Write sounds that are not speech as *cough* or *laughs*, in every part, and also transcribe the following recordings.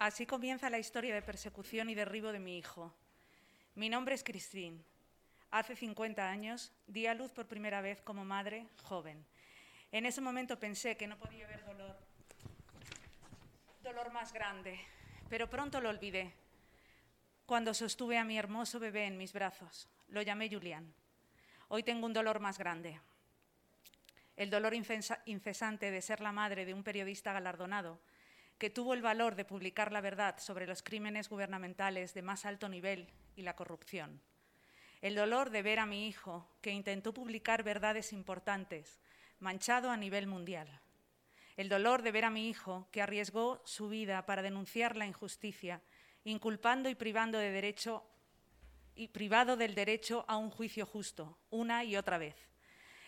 Así comienza la historia de persecución y derribo de mi hijo. Mi nombre es Christine. Hace 50 años di a luz por primera vez como madre joven. En ese momento pensé que no podía haber dolor, dolor más grande, pero pronto lo olvidé. Cuando sostuve a mi hermoso bebé en mis brazos, lo llamé Julián. Hoy tengo un dolor más grande. El dolor incesante de ser la madre de un periodista galardonado que tuvo el valor de publicar la verdad sobre los crímenes gubernamentales de más alto nivel y la corrupción. El dolor de ver a mi hijo, que intentó publicar verdades importantes, manchado a nivel mundial. El dolor de ver a mi hijo, que arriesgó su vida para denunciar la injusticia, inculpando y privando de derecho del derecho a un juicio justo, una y otra vez.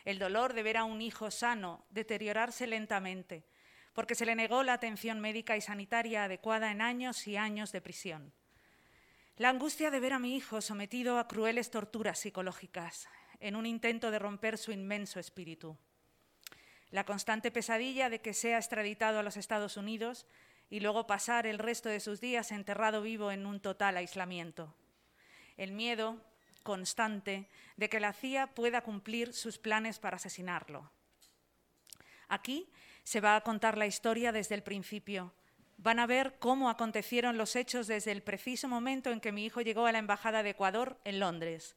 El dolor de ver a un hijo sano deteriorarse lentamente, porque se le negó la atención médica y sanitaria adecuada en años y años de prisión. La angustia de ver a mi hijo sometido a crueles torturas psicológicas en un intento de romper su inmenso espíritu. La constante pesadilla de que sea extraditado a los Estados Unidos y luego pasar el resto de sus días enterrado vivo en un total aislamiento. El miedo constante de que la CIA pueda cumplir sus planes para asesinarlo. Aquí se va a contar la historia desde el principio. Van a ver cómo acontecieron los hechos desde el preciso momento en que mi hijo llegó a la Embajada de Ecuador en Londres.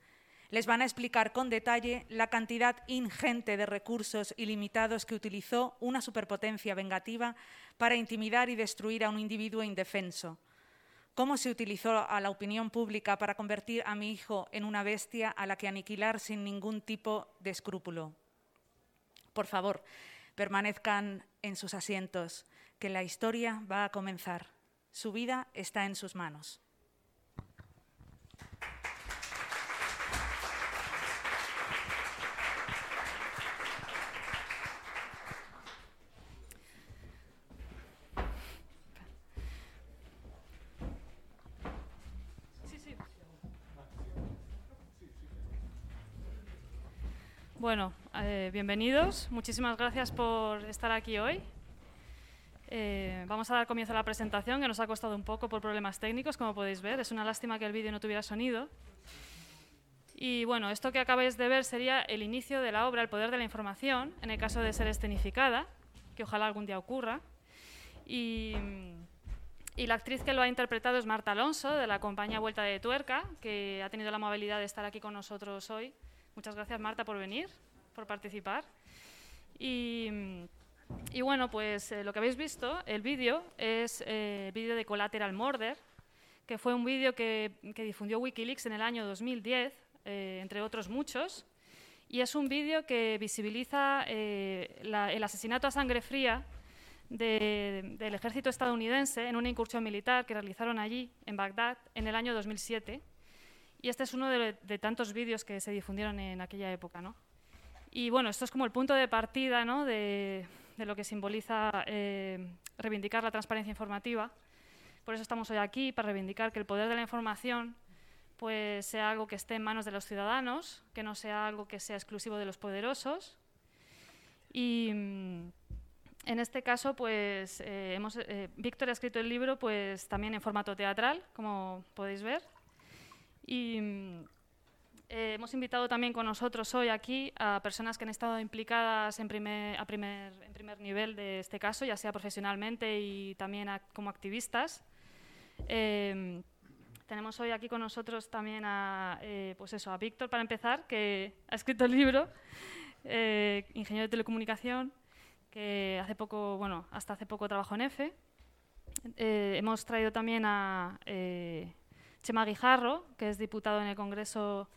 Les van a explicar con detalle la cantidad ingente de recursos ilimitados que utilizó una superpotencia vengativa para intimidar y destruir a un individuo indefenso. Cómo se utilizó a la opinión pública para convertir a mi hijo en una bestia a la que aniquilar sin ningún tipo de escrúpulo. Por favor, Permanezcan en sus asientos, que la historia va a comenzar. Su vida está en sus manos. Bueno, eh, bienvenidos. Muchísimas gracias por estar aquí hoy. Eh, vamos a dar comienzo a la presentación, que nos ha costado un poco por problemas técnicos, como podéis ver. Es una lástima que el vídeo no tuviera sonido. Y bueno, esto que acabáis de ver sería el inicio de la obra El poder de la información, en el caso de ser escenificada, que ojalá algún día ocurra. Y, y la actriz que lo ha interpretado es Marta Alonso, de la compañía Vuelta de Tuerca, que ha tenido la amabilidad de estar aquí con nosotros hoy Muchas gracias, Marta, por venir, por participar. Y, bueno, pues eh, lo que habéis visto, el vídeo, es eh, el vídeo de Collateral Murder, que fue un vídeo que, difundió Wikileaks en el año 2010, eh, entre otros muchos. Y es un vídeo que visibiliza el asesinato a sangre fría del ejército estadounidense en una incursión militar que realizaron allí, en Bagdad, en el año 2007 y este es uno de, tantos vídeos que se difundieron en aquella época. ¿no? Y bueno, esto es como el punto de partida ¿no? de, lo que simboliza eh, reivindicar la transparencia informativa. Por eso estamos hoy aquí, para reivindicar que el poder de la información pues, sea algo que esté en manos de los ciudadanos, que no sea algo que sea exclusivo de los poderosos. Y mm, en este caso, pues, eh, eh, Víctor ha escrito el libro pues, también en formato teatral, como podéis ver. Y eh, hemos invitado también con nosotros hoy aquí a personas que han estado implicadas en primer, a primer, en primer nivel de este caso, ya sea profesionalmente y también como activistas. Em, tenemos hoy aquí con nosotros también a, eh, pues eso, a Víctor, para empezar, que ha escrito el libro, eh, ingeniero de telecomunicación, que hace poco, bueno, hasta hace poco trabajó en EFE. hemos traído también a Chema Guijarro, que es diputado en el Congreso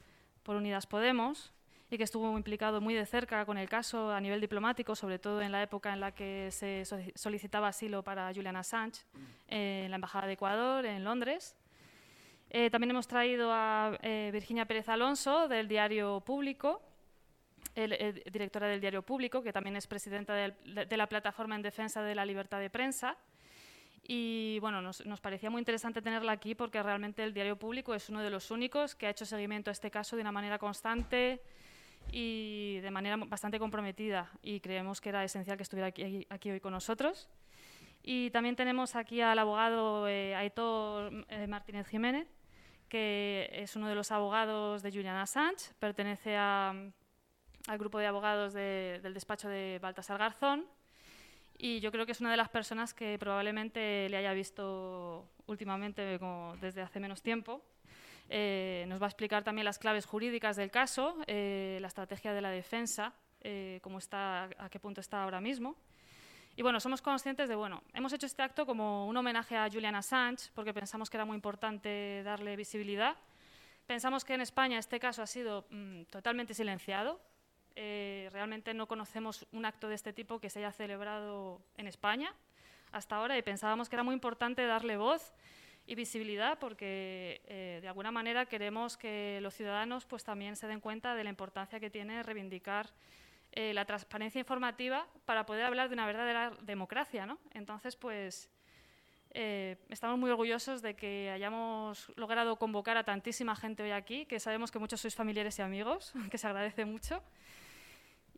por Unidas Podemos y que estuvo implicado muy de cerca con el caso a nivel diplomático, sobre todo en la época en la que se solicitaba asilo para Julian Assange en la Embajada de Ecuador, en Londres. Eh, también hemos traído a eh, Virginia Pérez Alonso, del Diario Público, directora del Diario Público, que también es presidenta de la Plataforma en Defensa de la Libertad de Prensa y bueno, nos, parecía muy interesante tenerla aquí porque realmente el diario público es uno de los únicos que ha hecho seguimiento a este caso de una manera constante y de manera bastante comprometida y creemos que era esencial que estuviera aquí, hoy con nosotros. Y también tenemos aquí al abogado eh, Aitor eh, Martínez Jiménez, que es uno de los abogados de Julian Assange, pertenece al grupo de abogados del despacho de Baltasar Garzón y yo creo que es una de las personas que probablemente le haya visto últimamente desde hace menos tiempo. Eh, nos va a explicar también las claves jurídicas del caso, la estrategia de la defensa, cómo está, a qué punto está ahora mismo. Y bueno, somos conscientes de, bueno, hemos hecho este acto como un homenaje a Julian Assange, porque pensamos que era muy importante darle visibilidad. Pensamos que en España este caso ha sido mm, totalmente silenciado. Eh, realmente no conocemos un acto de este tipo que se haya celebrado en España hasta ahora y pensábamos que era muy importante darle voz y visibilidad porque eh, de alguna manera queremos que los ciudadanos pues también se den cuenta de la importancia que tiene reivindicar eh, la transparencia informativa para poder hablar de una verdadera democracia. ¿no? Entonces, pues eh, estamos muy orgullosos de que hayamos logrado convocar a tantísima gente hoy aquí, que sabemos que muchos sois familiares y amigos, *laughs* que se agradece mucho.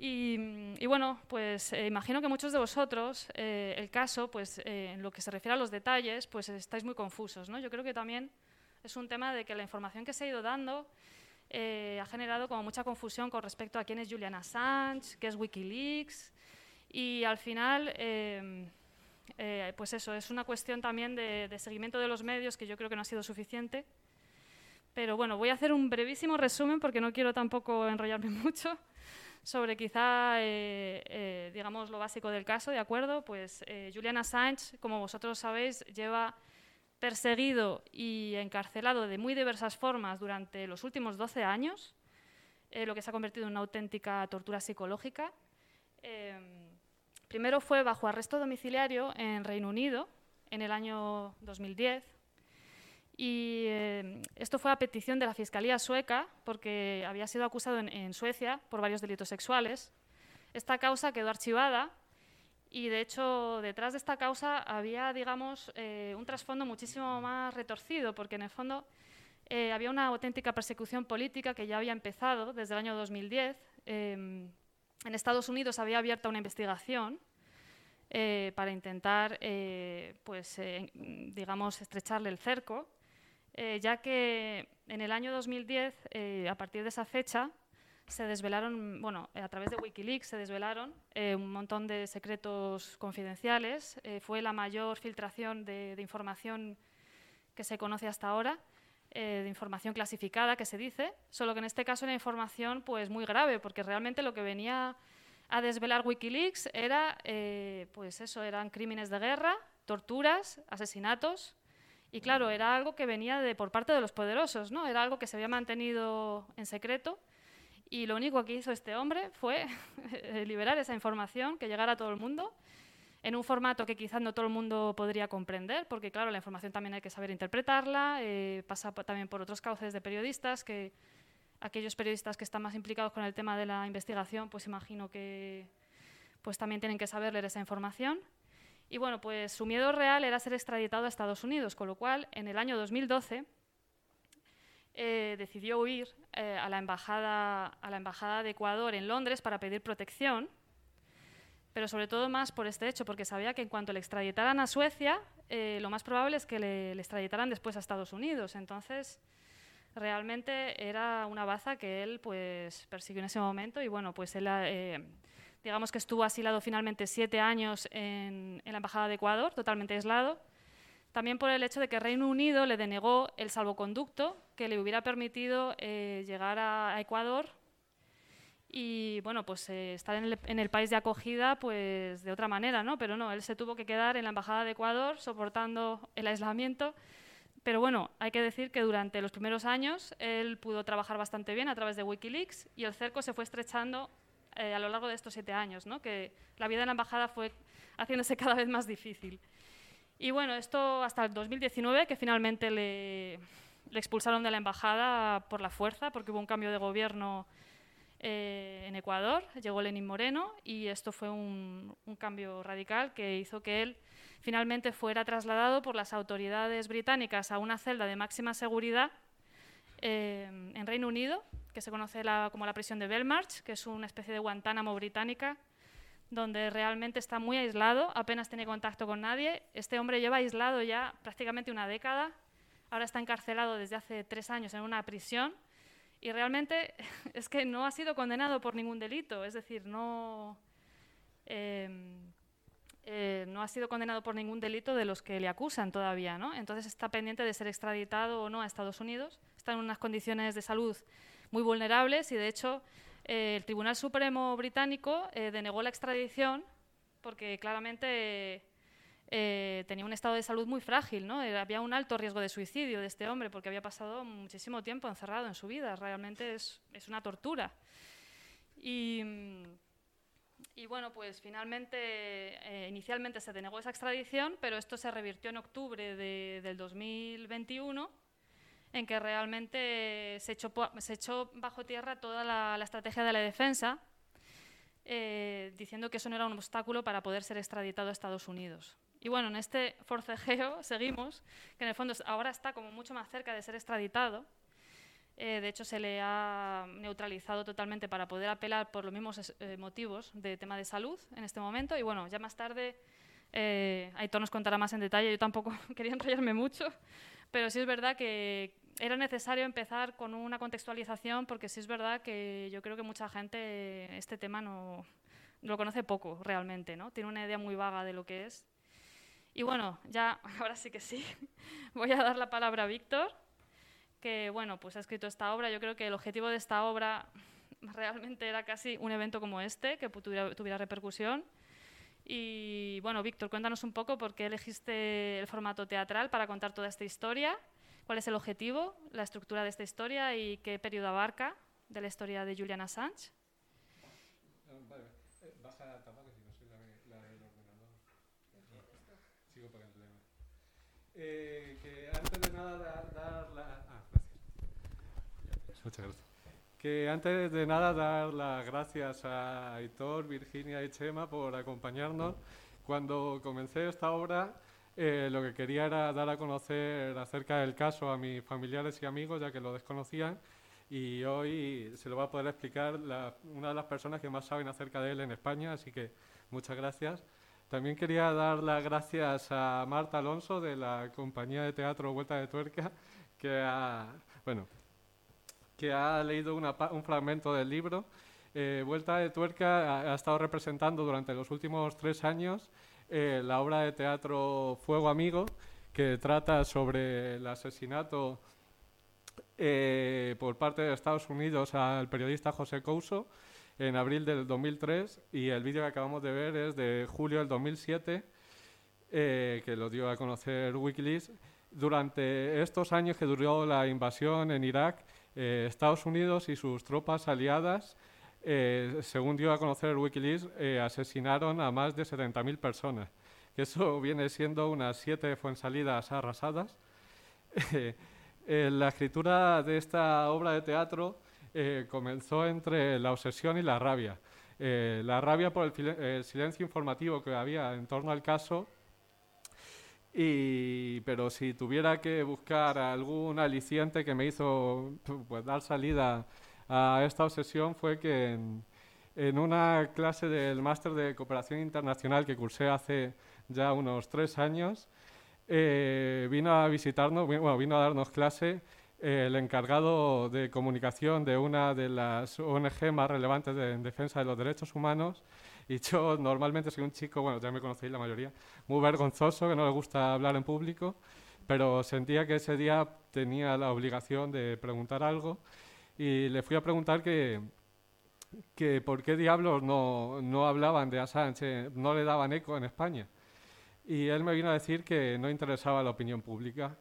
Y, bueno, pues eh, imagino que muchos de vosotros, el caso, pues en lo que se refiere a los detalles, pues estáis muy confusos. ¿no? Yo creo que también es un tema de que la información que se ha ido dando eh, ha generado como mucha confusión con respecto a quién es Julian Assange, qué es Wikileaks y al final, eh, eh, pues eso, es una cuestión también de, seguimiento de los medios que yo creo que no ha sido suficiente. Pero bueno, voy a hacer un brevísimo resumen porque no quiero tampoco enrollarme *laughs* mucho sobre quizá, digamos, lo básico del caso, ¿de acuerdo? Pues Julian Assange, como vosotros sabéis, lleva perseguido y encarcelado de muy diversas formas durante los últimos 12 años, eh, lo que se ha convertido en una auténtica tortura psicológica. Em, primero fue bajo arresto domiciliario en Reino Unido en el año 2010 y em, esto fue a petición de la Fiscalía sueca porque había sido acusado en Suecia por varios delitos sexuales. Esta causa quedó archivada y de hecho, detrás de esta causa había, digamos, eh, un trasfondo muchísimo más retorcido, porque en el fondo eh, había una auténtica persecución política que ya había empezado desde el año 2010. Em, en Estados Unidos había abierta una investigación eh, para intentar, pues, digamos, estrecharle el cerco, ya que en el año 2010, a partir de esa fecha, se desvelaron, bueno, a través de Wikileaks se desvelaron eh, un montón de secretos confidenciales. Eh, fue la mayor filtración de, información que se conoce hasta ahora, eh, de información clasificada que se dice, solo que en este caso era información pues muy grave, porque realmente lo que venía a desvelar Wikileaks era, pues eso, eran crímenes de guerra, torturas, asesinatos. Y claro, era algo que venía de, por parte de los poderosos, ¿no? Era algo que se había mantenido en secreto y lo único que hizo este hombre fue *laughs* liberar esa información, que llegara a todo el mundo, en un formato que quizás no todo el mundo podría comprender, porque claro, la información también hay que saber interpretarla, eh, pasa también por otros cauces de periodistas, que aquellos periodistas que están más implicados con el tema de la investigación, pues imagino que pues también tienen que saber leer esa información. Y bueno, pues su miedo real era ser extraditado a Estados Unidos, con lo cual en el año 2012 eh, decidió huir eh, a, la embajada, a la Embajada de Ecuador en Londres para pedir protección, pero sobre todo más por este hecho, porque sabía que en cuanto le extraditaran a Suecia, eh, lo más probable es que le, extraditaran después a Estados Unidos. Entonces, realmente era una baza que él pues, persiguió en ese momento y bueno, pues él digamos que estuvo asilado finalmente siete años en, en, la Embajada de Ecuador, totalmente aislado, también por el hecho de que Reino Unido le denegó el salvoconducto que le hubiera permitido eh, llegar a, Ecuador y bueno, pues eh, estar en el, país de acogida pues de otra manera, ¿no? Pero no, él se tuvo que quedar en la embajada de Ecuador soportando el aislamiento. Pero bueno, hay que decir que durante los primeros años él pudo trabajar bastante bien a través de Wikileaks y el cerco se fue estrechando eh, a lo largo de estos siete años. Que la vida en la embajada fue haciéndose *laughs* cada vez más difícil. Y bueno, esto hasta el 2019, que finalmente le, expulsaron de la embajada por la fuerza, porque hubo un cambio de gobierno eh, en Ecuador, llegó Lenin Moreno y esto fue un, cambio radical que hizo que él finalmente fuera trasladado por las autoridades británicas a una celda de máxima seguridad eh, en Reino Unido, que se conoce como la prisión de Belmarsh, que es una especie de Guantánamo británica donde realmente está muy aislado, apenas tiene contacto con nadie. Este hombre lleva aislado ya prácticamente una década, ahora está encarcelado desde hace tres años en una prisión y realmente *laughs* es que no ha sido condenado por ningún delito, es decir, no, em, eh, no ha sido condenado por ningún delito de los que le acusan todavía, ¿no? Entonces está pendiente de ser extraditado o no a Estados Unidos, está en unas condiciones de salud muy vulnerables y de hecho eh, el Tribunal Supremo británico eh, denegó la extradición porque claramente eh, tenía un estado de salud muy frágil, ¿no? había un alto riesgo de suicidio de este hombre porque había pasado muchísimo tiempo encerrado en su vida. Realmente es, es una tortura. Y, y, bueno, pues finalmente, inicialmente se denegó esa extradición, pero esto se revirtió en octubre de, del 2021 en que realmente se echó, se echó bajo tierra toda la, estrategia de la defensa, eh, diciendo que eso no era un obstáculo para poder ser extraditado a Estados Unidos. Y bueno, en este forcejeo *laughs* seguimos, que en el fondo ahora está como mucho más cerca de ser extraditado. Eh, de hecho, se le ha neutralizado totalmente para poder apelar por los mismos eh, motivos de tema de salud en este momento. Y bueno, ya más tarde Aitor nos contará más en detalle. Yo tampoco *laughs* quería enrollarme mucho, pero sí es verdad que, era necesario empezar con una contextualización porque sí es verdad que yo creo que mucha gente este tema no lo conoce poco realmente, ¿no? Tiene una idea muy vaga de lo que es. Y bueno, ya *laughs* ahora sí que sí, *laughs* voy a dar la palabra a Víctor, que bueno, pues ha escrito esta obra. Yo creo que el objetivo de esta obra *laughs* realmente era casi un evento como este, que tuviera, tuviera repercusión. Y bueno, Víctor, cuéntanos un poco por qué elegiste el formato teatral para contar toda esta historia cuál es el objetivo, la estructura de esta historia y qué periodo abarca de la historia de Julian Assange. Vale, eh, baja que si no soy la, la del ordenador. Sigo para el problema. Eh, que antes de nada dar, dar la... Ah, gracias. Muchas gracias. Que antes de nada dar las gracias a Aitor, Virginia y Chema por acompañarnos. Cuando comencé esta obra eh, lo que quería era dar a conocer acerca del caso a mis familiares y amigos, ya que lo desconocían, y hoy se lo va a poder explicar una de las personas que más saben acerca de él en España, así que muchas gracias. También quería dar las gracias a Marta Alonso de la compañía de teatro Vuelta de Tuerca, que ha, bueno, que ha leído un fragmento del libro. Eh, Vuelta de Tuerca ha estado representando durante los últimos tres años eh, la obra de teatro Fuego Amigo, que trata sobre el asesinato eh, por parte de Estados Unidos al periodista José Couso en abril del 2003 y el vídeo que acabamos de ver es de julio del 2007, eh, que lo dio a conocer Wikileaks. Durante estos años que duró la invasión en Irak, Estados Unidos y sus tropas aliadas eh, según dio a conocer Wikileaks, eh, asesinaron a más de 70.000 personas, eso viene siendo unas siete fuensalidas arrasadas. *laughs* Eh, la escritura de esta obra de teatro comenzó entre la obsesión y la rabia. la rabia por el, silencio informativo que había en torno al caso y, pero si tuviera que buscar algún aliciente que me hizo pues, dar salida a esta obsesión fue que en, una clase del máster de cooperación internacional que cursé hace ya unos tres años, eh, vino a visitarnos, bueno, vino a darnos clase eh, el encargado de comunicación de una de las ONG más relevantes en defensa de los derechos humanos. Y yo normalmente soy un chico, bueno, ya me conocéis la mayoría, muy vergonzoso, que no le gusta hablar en público, pero sentía que ese día tenía la obligación de preguntar algo y le fui a preguntar que, que por qué diablos no, no hablaban de Assange, no le daban eco en España. Y él me vino a decir que no interesaba la opinión pública.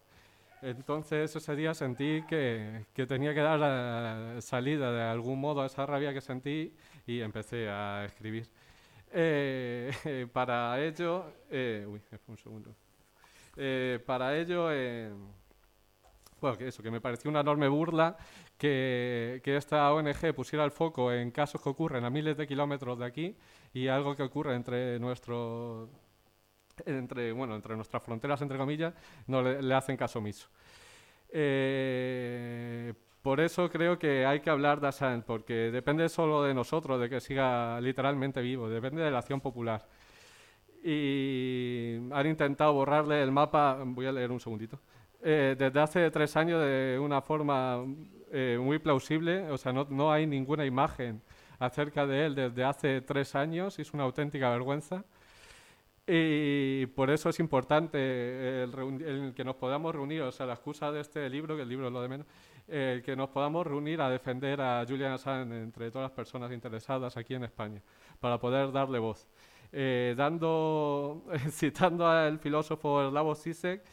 Entonces ese día sentí que, que tenía que dar la salida de algún modo a esa rabia que sentí y empecé a escribir. Eh, *laughs* para ello, eh, uy, un segundo. Eh, para ello, bueno, que eso, que me pareció una enorme burla que, esta ONG pusiera el foco en casos que ocurren a miles de kilómetros de aquí y algo que ocurre entre nuestro entre bueno entre nuestras fronteras entre comillas no le, hacen caso omiso eh, Por eso creo que hay que hablar de Assange, porque depende solo de nosotros, de que siga literalmente vivo, depende de la acción popular. Y han intentado borrarle el mapa, voy a leer un segundito, eh, desde hace tres años de una forma eh, muy plausible, o sea, no, no hay ninguna imagen acerca de él desde hace tres años, es una auténtica vergüenza. Y por eso es importante el, que nos podamos reunir, o sea, la excusa de este libro, que el libro es lo de menos, el que nos podamos reunir a defender a Julian Assange entre todas las personas interesadas aquí en España, para poder darle voz. Eh, dando, *laughs* citando al filósofo Slavoj Zizek,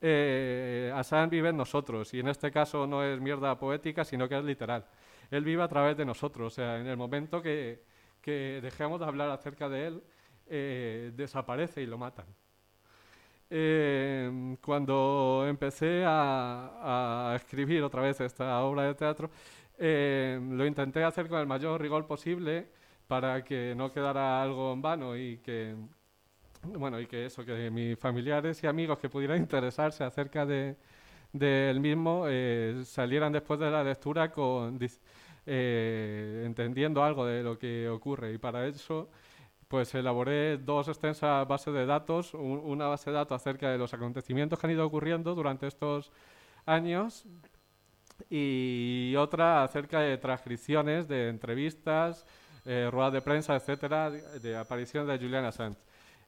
eh, vive en nosotros, y en este caso no es mierda poética, sino que es literal. Él vive a través de nosotros, o sea, en el momento que, que dejemos de hablar acerca de él, eh, desaparece y lo matan. Eh, cuando empecé a, escribir otra vez esta obra de teatro, eh, lo intenté hacer con el mayor rigor posible para que no quedara algo en vano y que, bueno, y que eso, que mis familiares y amigos que pudieran interesarse acerca de del mismo salieran después de la lectura con entendiendo algo de lo que ocurre y para eso pues elaboré dos extensas bases de datos, una base de datos acerca de los acontecimientos que han ido ocurriendo durante estos años y otra acerca de transcripciones de entrevistas, eh, ruedas de prensa, etcétera, de, aparición de Julian Assange.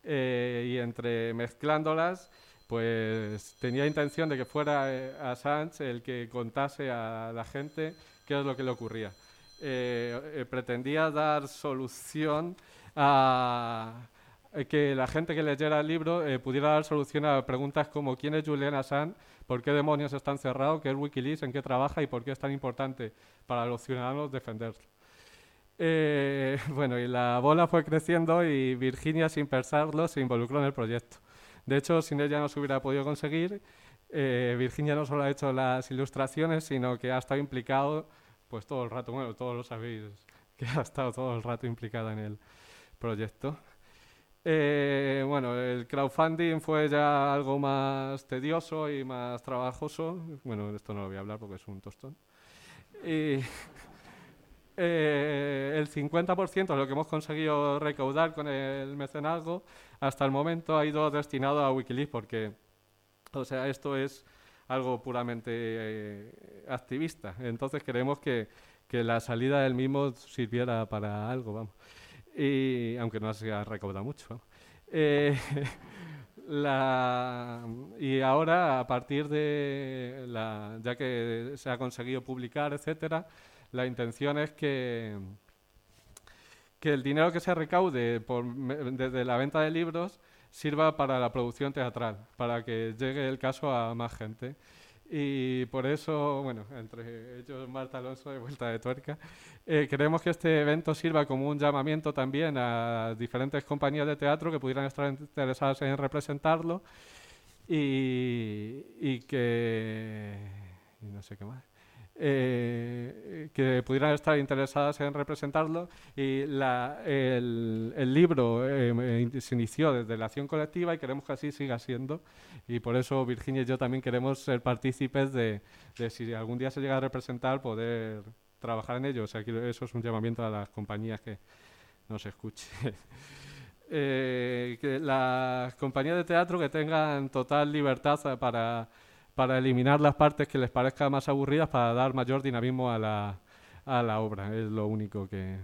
Eh, y entre mezclándolas, pues tenía intención de que fuera eh, Assange el que contase a la gente qué es lo que le ocurría. pretendía dar solución a que la gente que leyera el libro eh, pudiera dar solución a preguntas como quién es Julian Assange, por qué demonios está encerrado, qué es Wikileaks, en qué trabaja y por qué es tan importante para los ciudadanos defenderlo. Eh, *laughs* bueno, y la bola fue creciendo y Virginia, sin pensarlo, se involucró en el proyecto. De hecho, sin ella no se hubiera podido conseguir. Eh, Virginia no solo ha hecho las ilustraciones, sino que ha estado implicado, pues todo el rato, bueno, todos lo sabéis, *laughs* que ha estado todo el rato implicada en él proyecto. Eh, bueno, el crowdfunding fue ya algo más tedioso y más trabajoso. Bueno, esto no lo voy a hablar porque es un tostón. Y *laughs* eh, el 50% de lo que hemos conseguido recaudar con el mecenazgo hasta el momento ha ido destinado a Wikileaks porque, o sea, esto es algo puramente eh, activista. Entonces queremos que, que la salida del mismo sirviera para algo, vamos y, aunque no se ha recaudado mucho. Eh, *laughs* y ahora, a partir de, la, ya que se ha conseguido publicar, etcétera, la intención es que, que el dinero que se recaude por, desde la venta de libros sirva para la producción teatral, para que llegue el caso a más gente. Y por eso, bueno, entre ellos Marta Alonso de Vuelta de Tuerca, eh, queremos que este evento sirva como un llamamiento también a diferentes compañías de teatro que pudieran estar interesadas en representarlo y, y que... No sé qué más. Eh, que pudieran estar interesadas en representarlo. Y el, libro eh, se inició desde la acción colectiva y queremos que así siga siendo. Y por eso Virginia y yo también queremos ser partícipes de, si algún día se llega a representar, poder trabajar en ello. O sea, eso es un llamamiento a las compañías que nos escuchen. *laughs* Eh, que las compañías de teatro que tengan total libertad para para eliminar las partes que les parezcan más aburridas para dar mayor dinamismo a la, a la obra. Es lo único que,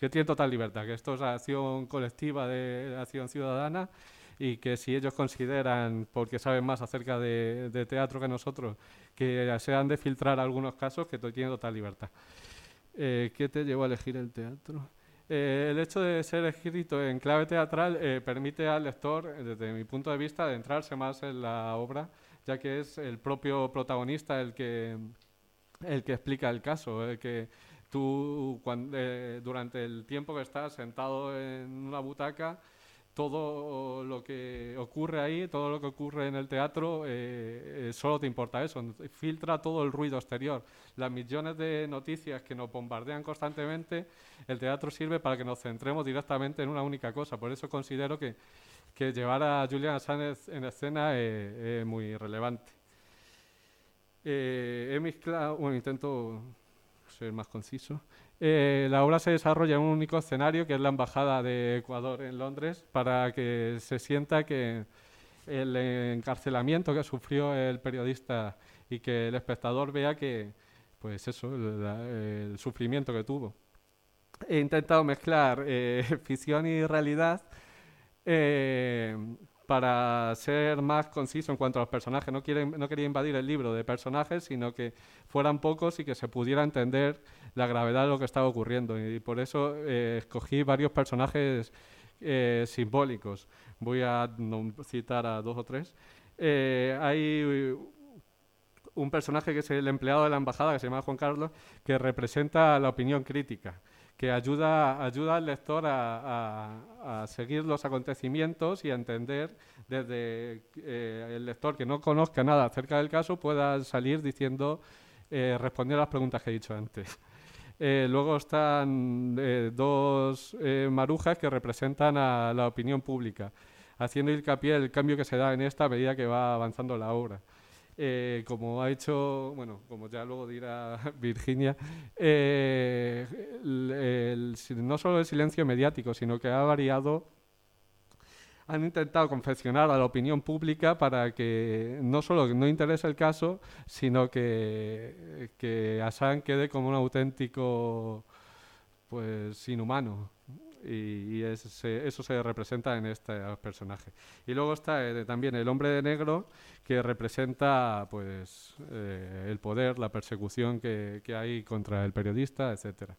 que tiene total libertad, que esto es acción colectiva de acción ciudadana y que si ellos consideran, porque saben más acerca de, teatro que nosotros, que se han de filtrar algunos casos, que tienen total libertad. Eh, ¿Qué te llevó a elegir el teatro? Eh, el hecho de ser escrito en clave teatral eh, permite al lector, desde mi punto de vista, adentrarse más en la obra ya que es el propio protagonista el que, el que explica el caso, el que tú eh, durante el tiempo que estás sentado en una butaca, todo lo que ocurre ahí, todo lo que ocurre en el teatro, eh, eh, solo te importa eso. Filtra todo el ruido exterior. Las millones de noticias que nos bombardean constantemente, el teatro sirve para que nos centremos directamente en una única cosa. Por eso considero que que llevar a Julian Assange en escena es, muy relevante. Eh, he mezclado, bueno, intento ser más conciso. Eh, la obra se desarrolla en un único escenario, que es la Embajada de Ecuador en Londres, para que se sienta que el encarcelamiento que sufrió el periodista y que el espectador vea que, pues eso, el, el sufrimiento que tuvo. He intentado mezclar eh, *laughs* ficción y realidad eh, para ser más conciso en cuanto a los personajes. No, quería invadir el libro de personajes, sino que fueran pocos y que se pudiera entender la gravedad de lo que estaba ocurriendo. Y por eso eh, escogí varios personajes eh, simbólicos. Voy a citar a dos o tres. Eh, hay un personaje que es el empleado de la embajada, que se llama Juan Carlos, que representa la opinión crítica que ayuda, ayuda al lector a, a, seguir los acontecimientos y a entender desde eh, el lector que no conozca nada acerca del caso pueda salir diciendo, eh, respondiendo a las preguntas que he dicho antes. Eh, luego están eh, dos marujas que representan a la opinión pública, haciendo hincapié el cambio que se da en esta a medida que va avanzando la obra. Eh, como ha hecho, bueno, como ya luego dirá *laughs* Virginia, eh, no solo el silencio mediático, sino que ha variado, han intentado confeccionar a la opinión pública para que no solo no interese el caso, sino que, que Assange quede como un auténtico, pues, inhumano y, y eso se representa en este personaje. Y luego está eh, también el hombre de negro que representa pues eh, el poder, la persecución que, que, hay contra el periodista, etcétera.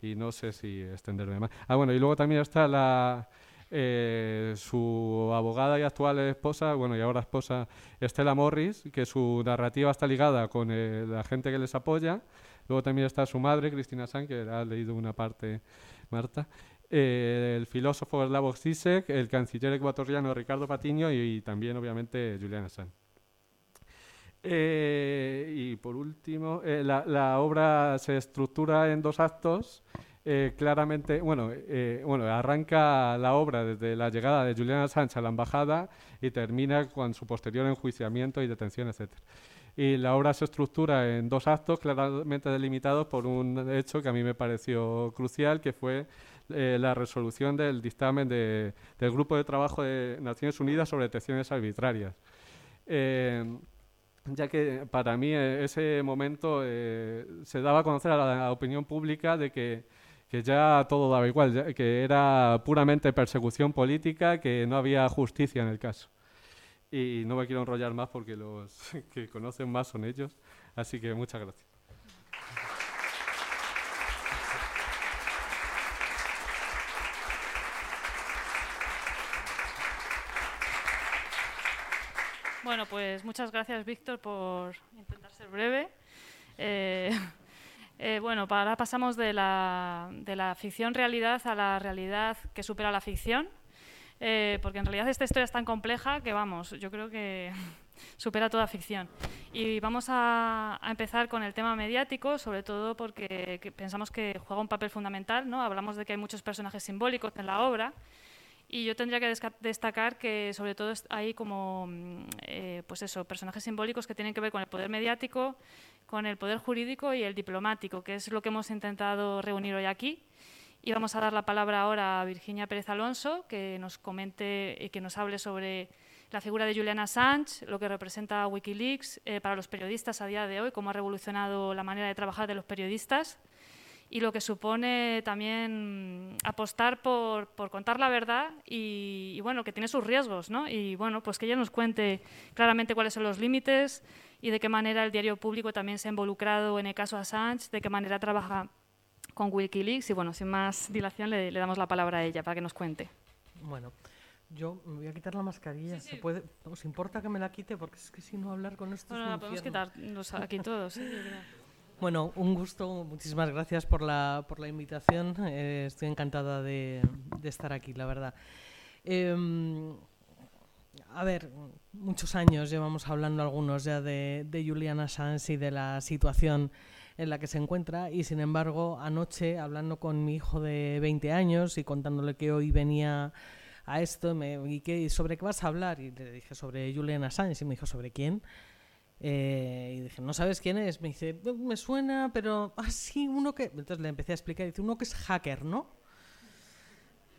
Y no sé si extenderme más. Ah, bueno, y luego también está la eh, su abogada y actual esposa, bueno, y ahora esposa Estela Morris, que su narrativa está ligada con eh, la gente que les apoya. Luego también está su madre, Cristina San, que ha leído una parte, Marta eh, el filósofo Slavoj Zizek, el canciller ecuatoriano Ricardo Patiño y, y también, obviamente, Julian Assange. Eh, y por último, eh, la, la, obra se estructura en dos actos. Eh, claramente, bueno, eh, bueno, arranca la obra desde la llegada de Julian Assange a la embajada y termina con su posterior enjuiciamiento y detención, etc. Y la obra se estructura en dos actos claramente delimitados por un hecho que a mí me pareció crucial, que fue eh, la resolución del dictamen de, del Grupo de Trabajo de Naciones Unidas sobre detenciones arbitrarias. Eh, ya que para mí eh, ese momento eh, se daba a conocer a la, a la opinión pública de que, que, ya todo daba igual, ya, que era puramente persecución política, que no había justicia en el caso. Y no me quiero enrollar más porque los *laughs* que conocen más son ellos, así que muchas gracias. Bueno, pues muchas gracias, Víctor, por intentar ser breve. Eh, *laughs* eh, bueno, ahora pasamos de la, de la ficción realidad a la realidad que supera la ficción, eh, porque en realidad esta historia es tan compleja que, vamos, yo creo que *laughs* supera toda ficción. Y vamos a, empezar con el tema mediático, sobre todo porque que pensamos que juega un papel fundamental, ¿no? Hablamos de que hay muchos personajes simbólicos en la obra, y yo tendría que destacar que sobre todo hay como mm, eh, pues eso, personajes simbólicos que tienen que ver con el poder mediático, con el poder jurídico y el diplomático, que es lo que hemos intentado reunir hoy aquí. Y vamos a dar la palabra ahora a Virginia Pérez Alonso, que nos comente y que nos hable sobre la figura de Julian Assange, lo que representa Wikileaks eh, para los periodistas a día de hoy, cómo ha revolucionado la manera de trabajar de los periodistas y lo que supone también apostar por, por contar la verdad y, y, bueno, que tiene sus riesgos, ¿no? Y bueno, pues que ella nos cuente claramente cuáles son los límites y de qué manera el diario público también se ha involucrado en el caso Assange, de qué manera trabaja con Wikileaks y bueno, sin más dilación le, le damos la palabra a ella para que nos cuente. Bueno, yo me voy a quitar la mascarilla. Sí, sí. ¿Se puede? ¿Os importa que me la quite? Porque es que si no hablar con esto bueno, es la podemos quitarnos aquí *laughs* todos. ¿eh? Bueno, un gusto. Muchísimas gracias por la, por la invitación. Eh, estoy encantada de, estar aquí, la verdad. Eh, a ver, muchos años llevamos hablando algunos ya de, de Julian y de la situación en la que se encuentra y sin embargo anoche hablando con mi hijo de 20 años y contándole que hoy venía a esto me, y que sobre qué vas a hablar y le dije sobre Julian Assange y me dijo sobre quién Eh, y dije, ¿no sabes quién es? Me dice, me suena, pero, ah, sí, uno que... Entonces le empecé a explicar, dice, uno que es hacker, ¿no?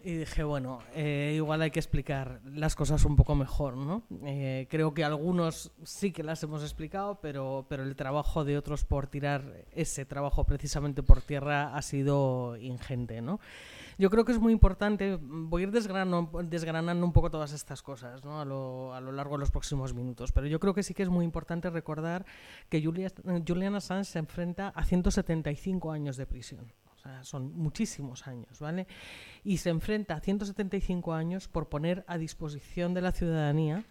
Y dije, bueno, eh, igual hay que explicar las cosas un poco mejor, ¿no? Eh, creo que algunos sí que las hemos explicado, pero, pero el trabajo de otros por tirar ese trabajo precisamente por tierra ha sido ingente, ¿no? Yo creo que es muy importante, voy a ir desgranando, desgranando un poco todas estas cosas ¿no? a, lo, a, lo, largo de los próximos minutos, pero yo creo que sí que es muy importante recordar que Julia, Julian se enfrenta a 175 años de prisión son muchísimos años, ¿vale? Y se enfrenta a 175 años por poner a disposición de la ciudadanía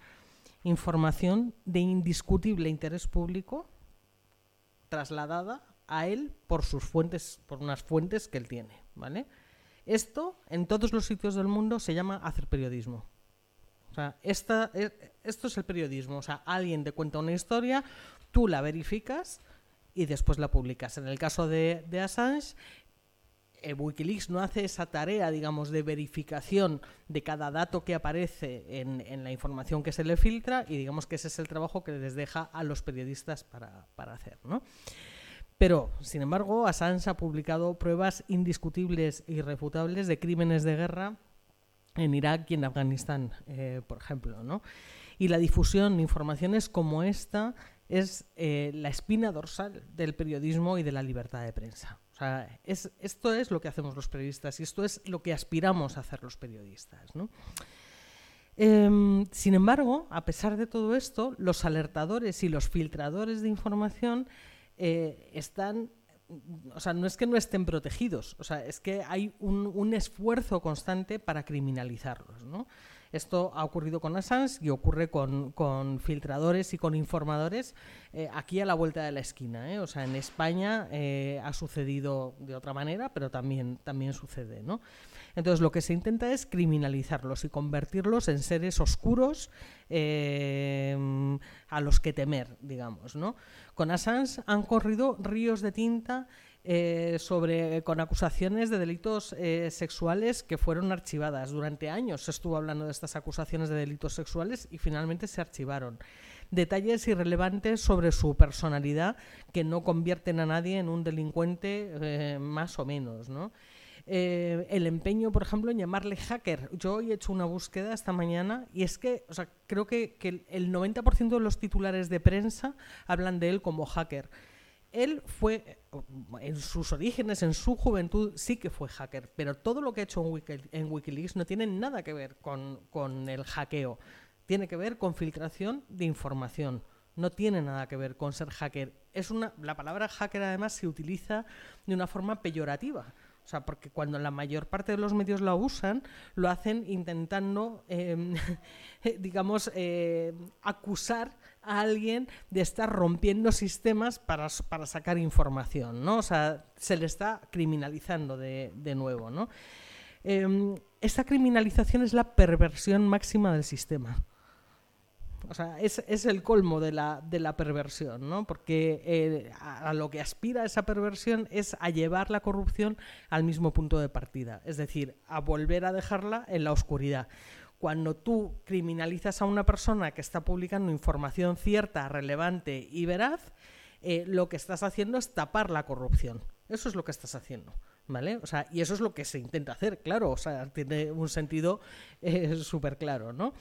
información de indiscutible interés público trasladada a él por sus fuentes, por unas fuentes que él tiene, ¿vale? Esto en todos los sitios del mundo se llama hacer periodismo. O sea, e, esto es el periodismo. O sea, alguien te cuenta una historia, tú la verificas y después la publicas. En el caso de, Assange, eh, Wikileaks no hace esa tarea, digamos, de verificación de cada dato que aparece en, la información que se le filtra y digamos que ese es el trabajo que les deja a los periodistas para, hacer, ¿no? Pero, sin embargo, Assange ha publicado pruebas indiscutibles e irrefutables de crímenes de guerra en Irak y en Afganistán, eh, por ejemplo, ¿no? Y la difusión de informaciones como esta es eh, la espina dorsal del periodismo y de la libertad de prensa es, esto es lo que hacemos los periodistas y esto es lo que aspiramos a hacer los periodistas. Em, sin embargo, a pesar de todo esto, los alertadores y los filtradores de información eh, están o sea, no es que no estén protegidos, o sea, es que hay un, un esfuerzo constante para criminalizarlos, ¿no? Esto ha ocurrido con Assange y ocurre con, filtradores y con informadores eh, aquí a la vuelta de la esquina. ¿eh? O sea, en España eh, ha sucedido de otra manera, pero también, también sucede. ¿no? Entonces lo que se intenta es criminalizarlos y convertirlos en seres oscuros a los que temer, digamos. ¿no? Con Assange han corrido ríos de tinta eh, sobre, con acusaciones de delitos eh, sexuales que fueron archivadas. Durante años se estuvo hablando de estas acusaciones de delitos sexuales y finalmente se archivaron. Detalles irrelevantes sobre su personalidad que no convierten a nadie en un delincuente eh, más o menos, ¿no? El empeño, por ejemplo, en llamarle hacker. Yo hoy he hecho una búsqueda esta mañana y es que, o sea, creo que, que el 90% de los titulares de prensa hablan de él como hacker él fue, en sus orígenes, en su juventud, sí que fue hacker, pero todo lo que ha hecho en, Wikileaks no tiene nada que ver con, el hackeo. Tiene que ver con filtración de información. No tiene nada que ver con ser hacker. Es una, la palabra hacker además se utiliza de una forma peyorativa. O sea, porque cuando la mayor parte de los medios la usan, lo hacen intentando, em, *laughs* digamos, eh, acusar a alguien de estar rompiendo sistemas para, para, sacar información, ¿no? O sea, se le está criminalizando de, de nuevo, ¿no? Em, esta criminalización es la perversión máxima del sistema. O sea, es, es el colmo de la, de la perversión, ¿no? Porque eh, a, lo que aspira esa perversión es a llevar la corrupción al mismo punto de partida, es decir, a volver a dejarla en la oscuridad cuando tú criminalizas a una persona que está publicando información cierta, relevante y veraz, eh, lo que estás haciendo es tapar la corrupción. Eso es lo que estás haciendo. O sea, y eso es lo que se intenta hacer, claro, o sea, tiene un sentido *laughs* eh, súper claro, ¿no?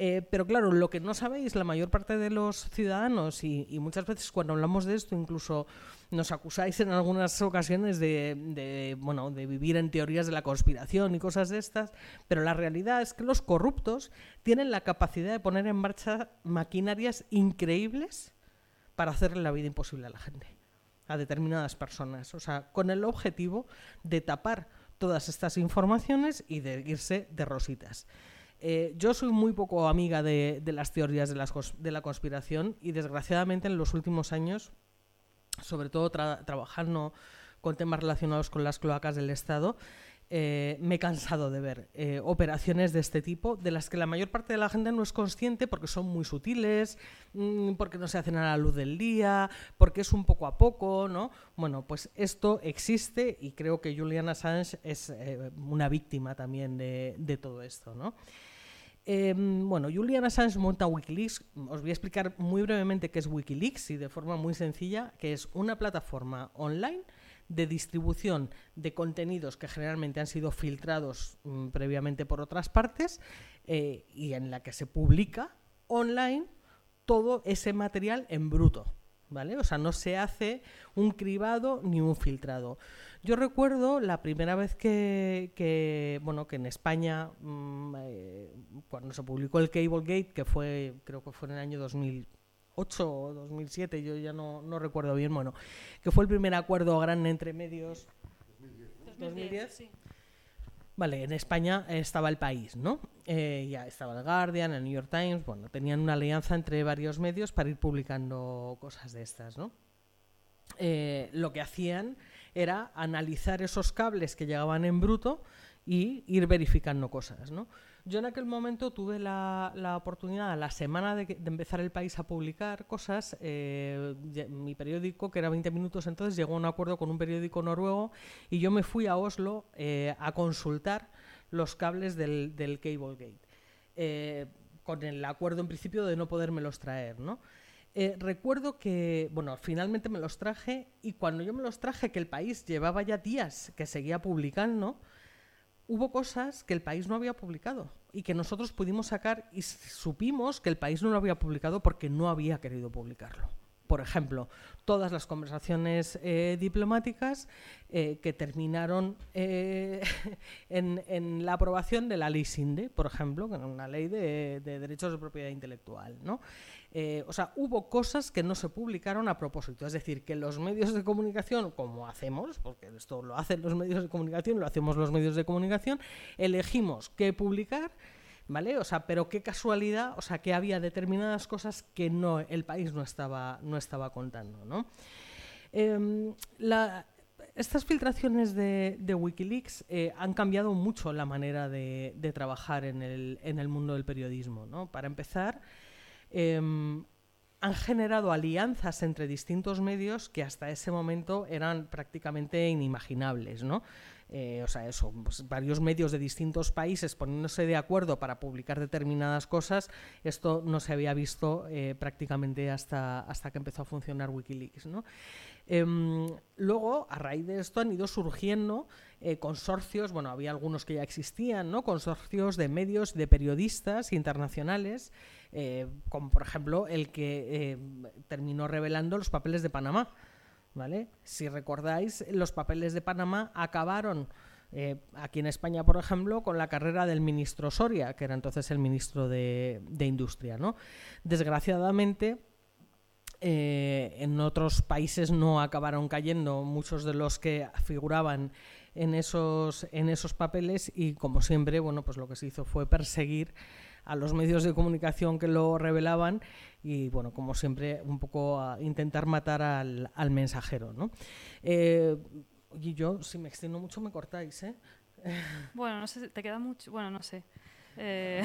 Eh, pero claro, lo que no sabéis la mayor parte de los ciudadanos, y, muchas veces cuando hablamos de esto, incluso nos acusáis en algunas ocasiones de, bueno, de vivir en teorías de la conspiración y cosas de estas, pero la realidad es que los corruptos tienen la capacidad de poner en marcha maquinarias increíbles para hacerle la vida imposible a la gente, a determinadas personas, o sea, con el objetivo de tapar todas estas informaciones y de irse de rositas. Eh, yo soy muy poco amiga de, las teorías de, la conspiración y desgraciadamente en los últimos años, sobre todo trabajando con temas relacionados con las cloacas del Estado, eh, me he cansado de ver eh, operaciones de este tipo, de las que la mayor parte de la gente no es consciente porque son muy sutiles, mm, porque no se hacen a la luz del día, porque es un poco a poco, ¿no? Bueno, pues esto existe y creo que Julian Assange es una víctima también de, de todo esto, ¿no? Em, bueno, Julian Assange monta Wikileaks. Os voy a explicar muy brevemente qué es Wikileaks y de forma muy sencilla, que es una plataforma online de distribución de contenidos que generalmente han sido filtrados mm, previamente por otras partes eh, y en la que se publica online todo ese material en bruto. ¿Vale? O sea, no se hace un cribado ni un filtrado. Yo recuerdo la primera vez que, bueno, que en España, mm, eh, cuando se publicó el Cable Gate, que fue, creo que fue en el año 2008 o 2007, yo ya no, no recuerdo bien, bueno, que fue el primer acuerdo grande entre medios. 2010. Sí. Vale, en España estaba el país, ¿no? Eh, ya estaba el Guardian, el New York Times, bueno, tenían una alianza entre varios medios para ir publicando cosas de estas, ¿no? Eh, lo que hacían era analizar esos cables que llegaban en bruto y ir verificando cosas. ¿no? Yo en aquel momento tuve la, la oportunidad, la semana de, empezar el país a publicar cosas, eh, mi periódico, que era 20 minutos entonces, llegó a un acuerdo con un periódico noruego y yo me fui a Oslo eh, a consultar los cables del, del Cable Gate, eh, con el acuerdo en principio de no podérmelos traer. ¿no? Recuerdo que, bueno, finalmente me los traje y cuando yo me los traje, que el país llevaba ya días que seguía publicando, hubo cosas que el país no había publicado y que nosotros pudimos sacar y supimos que el país no lo había publicado porque no había querido publicarlo. Por ejemplo, todas las conversaciones eh, diplomáticas eh, que terminaron *laughs* en, la aprobación de la ley SINDE, por ejemplo, una ley de, de derechos de propiedad intelectual. ¿no? Eh, o sea, hubo cosas que no se publicaron a propósito. Es decir, que los medios de comunicación, como hacemos, porque esto lo hacen los medios de comunicación, lo hacemos los medios de comunicación, elegimos qué publicar. ¿Vale? O sea, pero qué casualidad, o sea, que había determinadas cosas que no, el país no estaba, no estaba contando, ¿no? Em, estas filtraciones de, Wikileaks eh, han cambiado mucho la manera de, trabajar en el, en el, mundo del periodismo. ¿no? Para empezar, Em, han generado alianzas entre distintos medios que hasta ese momento eran prácticamente inimaginables, ¿no? Eh, o sea, eso, pues, varios medios de distintos países poniéndose de acuerdo para publicar determinadas cosas, esto no se había visto eh, prácticamente hasta, hasta que empezó a funcionar Wikileaks. Em, luego, a raíz de esto han ido surgiendo eh, consorcios, bueno, había algunos que ya existían. Consorcios de medios, de periodistas internacionales como por ejemplo el que terminó revelando los papeles de Panamá. ¿Vale? Si recordáis, los papeles de Panamá acabaron eh, aquí en España, por ejemplo, con la carrera del ministro Soria, que era entonces el ministro de, Industria. ¿no? Desgraciadamente, en otros países no acabaron cayendo muchos de los que figuraban en esos, en esos papeles y, como siempre, bueno, pues lo que se hizo fue perseguir a los medios de comunicación que lo revelaban y, bueno, como siempre, un poco a intentar matar al, al mensajero, ¿no? Eh, y yo, si me extiendo mucho, me cortáis, ¿eh? *laughs* Bueno, no sé, te queda mucho, bueno, no sé. Eh,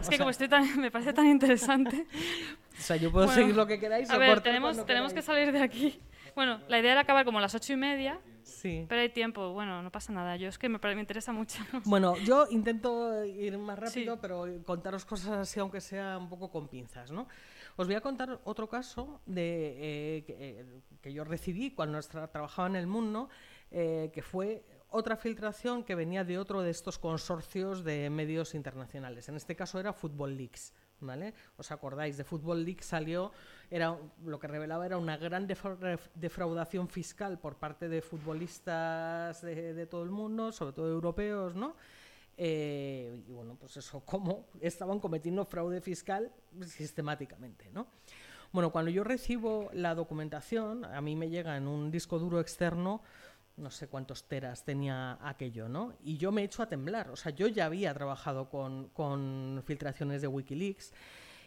es que como estoy tan, *laughs* me parece tan interesante. *laughs* o sea, yo puedo seguir lo que queráis. A ver, tenemos, tenemos que salir de aquí. Bueno, la idea era acabar como a las ocho y media Sí. Pero hay tiempo, bueno, no pasa nada. Yo es que me, me interesa mucho. Bueno, yo intento ir más rápido, pero contaros cosas así, aunque sea un poco con pinzas, ¿no? Os voy a contar otro caso de, eh, eh, que, yo recibí cuando trabajaba en el mundo, eh, que fue otra filtración que venía de otro de estos consorcios de medios internacionales. En este caso era Football Leaks. ¿Vale? ¿Os acordáis? De Football Leaks salió era lo que revelaba era una gran defraudación fiscal por parte de futbolistas de, todo el mundo, sobre todo europeos, ¿no? Eh, y bueno, pues eso, cómo estaban cometiendo fraude fiscal sistemáticamente, ¿no? Bueno, cuando yo recibo la documentación, a mí me llega en un disco duro externo, no sé cuántos teras tenía aquello, ¿no? Y yo me echo a temblar, o sea, yo ya había trabajado con, con filtraciones de Wikileaks,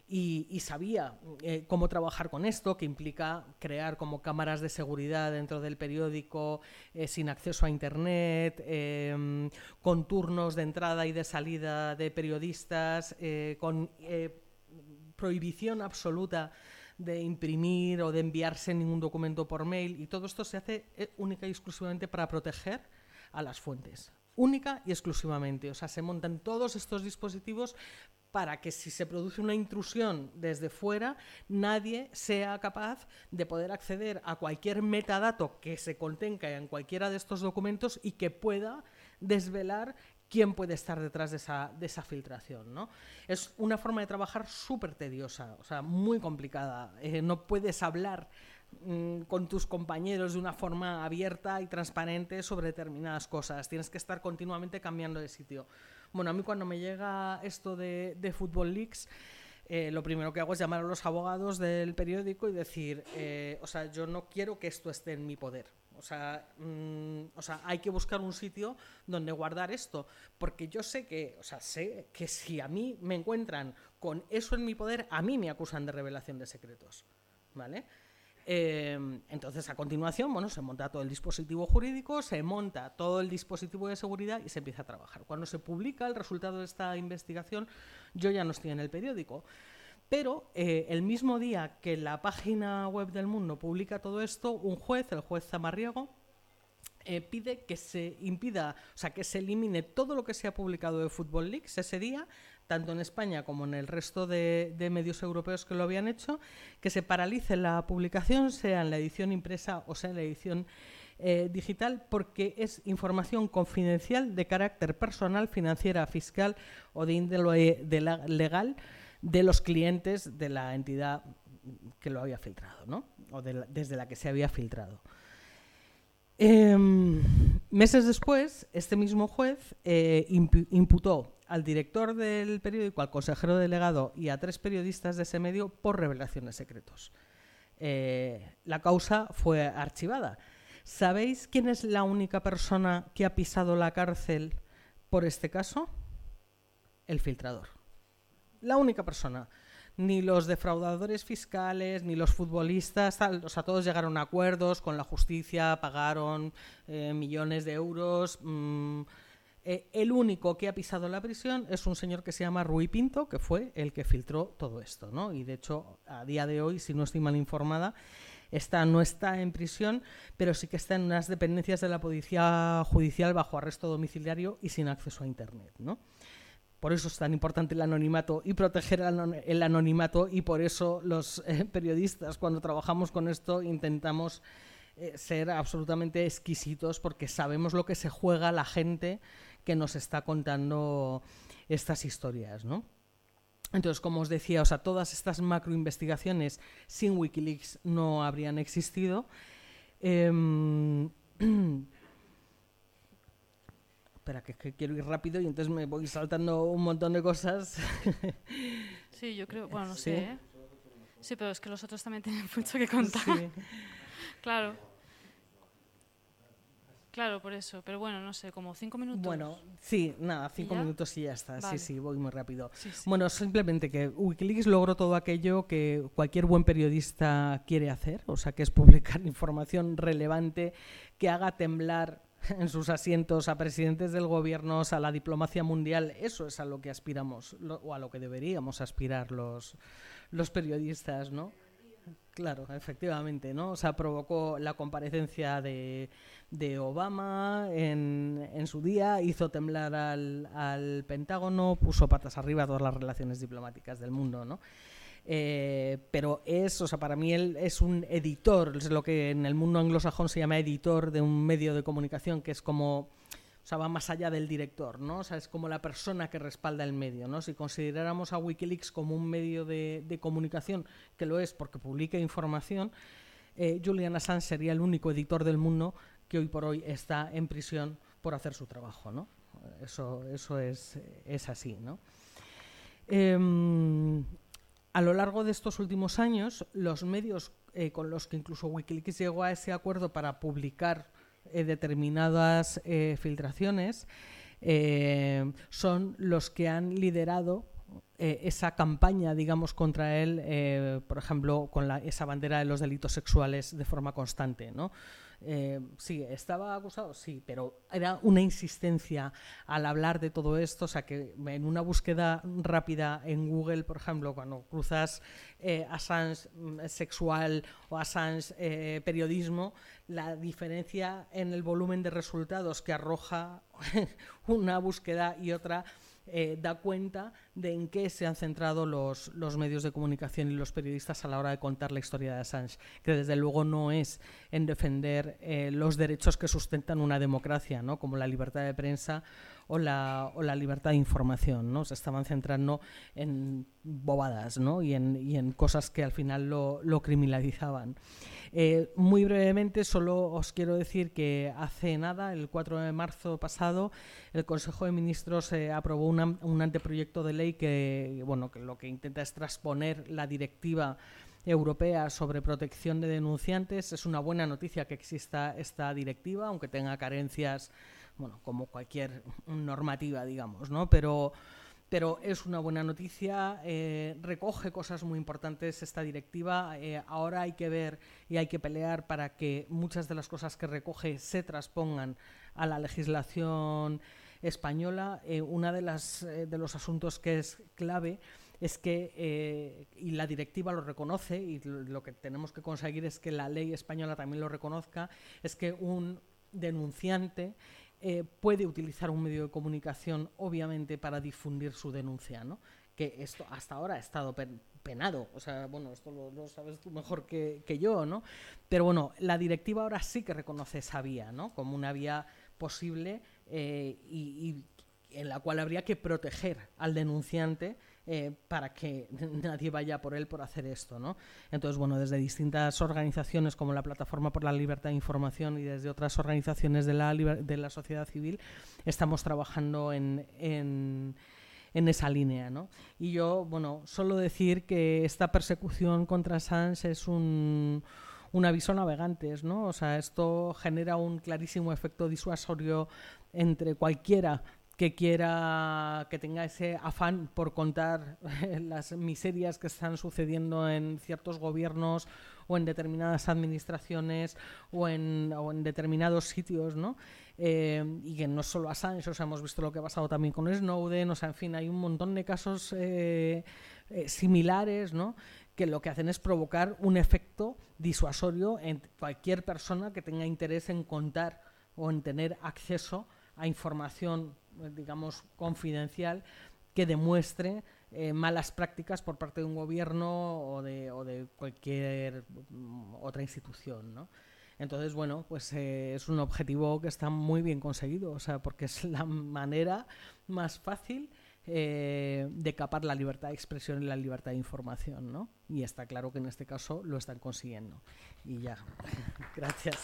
y, sabía eh, cómo trabajar con esto, que implica crear como cámaras de seguridad dentro del periódico eh, sin acceso a Internet, em, con turnos de entrada y de salida de periodistas, eh, con prohibición absoluta de imprimir o de enviarse ningún documento por mail y todo esto se hace única y exclusivamente para proteger a las fuentes única y exclusivamente. O sea, se montan todos estos dispositivos para que si se produce una intrusión desde fuera, nadie sea capaz de poder acceder a cualquier metadato que se contenga en cualquiera de estos documentos y que pueda desvelar quién puede estar detrás de esa, filtración. ¿no? Es una forma de trabajar súper tediosa, o sea, muy complicada. Eh, no puedes hablar mm, con tus compañeros de una forma abierta y transparente sobre determinadas cosas. Tienes que estar continuamente cambiando de sitio. Bueno, a mí cuando me llega esto de, de Football Leaks, eh, lo primero que hago es llamar a los abogados del periódico y decir, eh, o sea, yo no quiero que esto esté en mi poder. O sea, mm, o sea, hay que buscar un sitio donde guardar esto, porque yo sé que, o sea, sé que si a mí me encuentran con eso en mi poder, a mí me acusan de revelación de secretos, ¿vale? Eh, entonces, a continuación, bueno, se monta todo el dispositivo jurídico, se monta todo el dispositivo de seguridad y se empieza a trabajar. Cuando se publica el resultado de esta investigación, yo ya no estoy en el periódico. Pero eh, el mismo día que la página web del Mundo publica todo esto, un juez, el juez Zamarriego, eh, pide que se impida, o sea, que se elimine todo lo que se ha publicado de Football Leaks ese día, tanto en España como en el resto de, medios europeos que lo habían hecho, que se paralice la publicación, sea en la edición impresa o sea en la edición eh, digital, porque es información confidencial de carácter personal, financiera, fiscal o de índole legal de los clientes de la entidad que lo había filtrado, ¿no? o desde la que se había filtrado. Em, meses después, este mismo juez eh, imputó al director del periódico, al consejero delegado y a tres periodistas de ese medio por revelación de secretos. Eh, la causa fue archivada. ¿Sabéis quién es la única persona que ha pisado la cárcel por este caso? El filtrador la única persona. Ni los defraudadores fiscales, ni los futbolistas, o sea, todos llegaron a acuerdos con la justicia, pagaron eh, millones de euros. Mm, eh, el único que ha pisado la prisión es un señor que se llama Rui Pinto, que fue el que filtró todo esto, ¿no? Y de hecho, a día de hoy, si no estoy mal informada, está, no está en prisión, pero sí que está en unas dependencias de la policía judicial bajo arresto domiciliario y sin acceso a Internet, ¿no? Por eso es tan importante el anonimato y proteger el anonimato y por eso los eh, periodistas cuando trabajamos con esto intentamos eh, ser absolutamente exquisitos porque sabemos lo que se juega la gente que nos está contando estas historias, ¿no? Entonces, como os decía, o sea, todas estas macroinvestigaciones sin Wikileaks no habrían existido. Em, *clears throat* espera, que, quiero ir rápido y entonces me voy saltando un montón de cosas. *laughs* Sí, yo creo, bueno, no sé. ¿eh? Sí, pero es que los otros también tienen mucho que contar. Sí. *laughs* claro. Claro, por eso. Pero bueno, no sé, como cinco minutos. Bueno, sí, nada, cinco minutos y ya está. Sí, sí, voy muy rápido. Bueno, simplemente que Wikileaks logró todo aquello que cualquier buen periodista quiere hacer, o sea, que es publicar *laughs* información relevante que haga temblar *laughs* en sus asientos a presidentes del gobierno, a la diplomacia mundial. Eso es a lo que aspiramos, o a lo que deberíamos aspirar los, los periodistas, ¿no? Claro, efectivamente, ¿no? O sea, provocó la comparecencia de, de Obama en, en, su día, hizo temblar al, al Pentágono, puso patas arriba todas las relaciones diplomáticas del mundo, ¿no? Eh, pero es, o sea, para mí él es un editor, es lo que en el mundo anglosajón se llama editor de un medio de comunicación, que es como, o sea, va más allá del director, ¿no? O sea, es como la persona que respalda el medio, ¿no? Si consideráramos a Wikileaks como un medio de, comunicación, que lo es porque publica información, eh, Julian Assange sería el único editor del mundo que hoy por hoy está en prisión por hacer su trabajo, ¿no? Eso, eso es, es así, ¿no? Em, a lo largo de estos últimos años, los medios eh, con los que incluso Wikileaks llegó a ese acuerdo para publicar eh, determinadas eh, filtraciones son los que han liderado esa campaña, digamos, contra él, por ejemplo, con esa bandera de los delitos sexuales de forma constante, ¿no? Eh, sí, estaba acusado, sí, pero era una insistencia al hablar de todo esto, o sea que en una búsqueda rápida en Google, por ejemplo, cuando cruzas eh, Assange mm, sexual o Assange eh, periodismo, la diferencia en el volumen de resultados que arroja *laughs* una búsqueda y otra eh, da cuenta de en qué se han centrado los, los, medios de comunicación y los periodistas a la hora de contar la historia de Assange, que desde luego no es en defender eh, los derechos que sustentan una democracia, ¿no? como la libertad de prensa o la, o la libertad de información. ¿no? Se estaban centrando en bobadas ¿no? y, en, cosas que al final lo, lo criminalizaban. Eh, muy brevemente, solo os quiero decir que hace nada, el 4 de marzo pasado, el Consejo de Ministros eh, aprobó un anteproyecto de ley que, bueno, que lo que intenta es transponer la directiva europea sobre protección de denunciantes. Es una buena noticia que exista esta directiva, aunque tenga carencias, bueno, como cualquier normativa, digamos, ¿no? Pero pero es una buena noticia, eh, recoge cosas muy importantes esta directiva. Eh, ahora hay que ver y hay que pelear para que muchas de las cosas que recoge se transpongan a la legislación española. Eh, una de las de los asuntos que es clave es que, y la directiva lo reconoce, y lo que tenemos que conseguir es que la ley española también lo reconozca, es que un denunciante eh, puede utilizar un medio de comunicación, obviamente, para difundir su denuncia, ¿no? Que esto hasta ahora ha estado penado, o sea, bueno, esto lo, sabes tú mejor que, yo, ¿no? Pero bueno, la directiva ahora sí que reconoce esa vía, ¿no? Como una vía posible eh, y en la cual habría que proteger al denunciante eh, para que *laughs* nadie vaya por él por hacer esto. ¿no? Entonces, bueno, desde distintas organizaciones como la Plataforma por la Libertad de Información y desde otras organizaciones de la, de la sociedad civil estamos trabajando en, en, en esa línea. ¿no? Y yo, bueno, solo decir que esta persecución contra Sanz es un un aviso navegantes, ¿no? O sea, esto genera un clarísimo efecto disuasorio entre cualquiera que quiera, que tenga ese afán por contar *laughs* las miserias que están sucediendo en ciertos gobiernos o en determinadas administraciones o en, o determinados sitios, ¿no? Eh, y que no solo a Sánchez, hemos visto lo que ha pasado también con Snowden, o sea, en fin, hay un montón de casos eh, eh, similares, ¿no? que lo que hacen es provocar un efecto disuasorio en cualquier persona que tenga interés en contar o en tener acceso a información digamos, confidencial que demuestre eh, malas prácticas por parte de un gobierno o de, o de cualquier mm, otra institución, ¿no? Entonces, bueno, pues eh, es un objetivo que está muy bien conseguido, o sea, porque es la manera más fácil eh, de capar la libertad de expresión y la libertad de información, ¿no? Y está claro que en este caso lo están consiguiendo. Y ya, *laughs* gracias.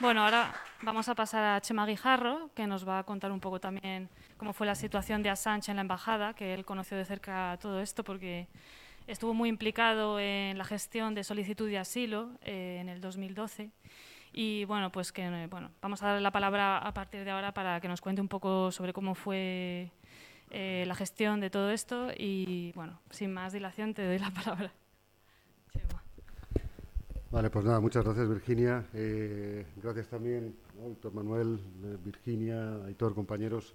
Bueno, ahora vamos a pasar a Chema Guijarro, que nos va a contar un poco también cómo fue la situación de Assange en la embajada, que él conoció de cerca todo esto porque estuvo muy implicado en la gestión de solicitud de asilo eh, en el 2012. Y bueno, pues que bueno, vamos a darle la palabra a partir de ahora para que nos cuente un poco sobre cómo fue eh, la gestión de todo esto. Y bueno, sin más dilación, te doy la palabra. Vale, pues nada, muchas gracias Virginia. Eh, gracias también, doctor Manuel, eh, Virginia, Aitor, compañeros.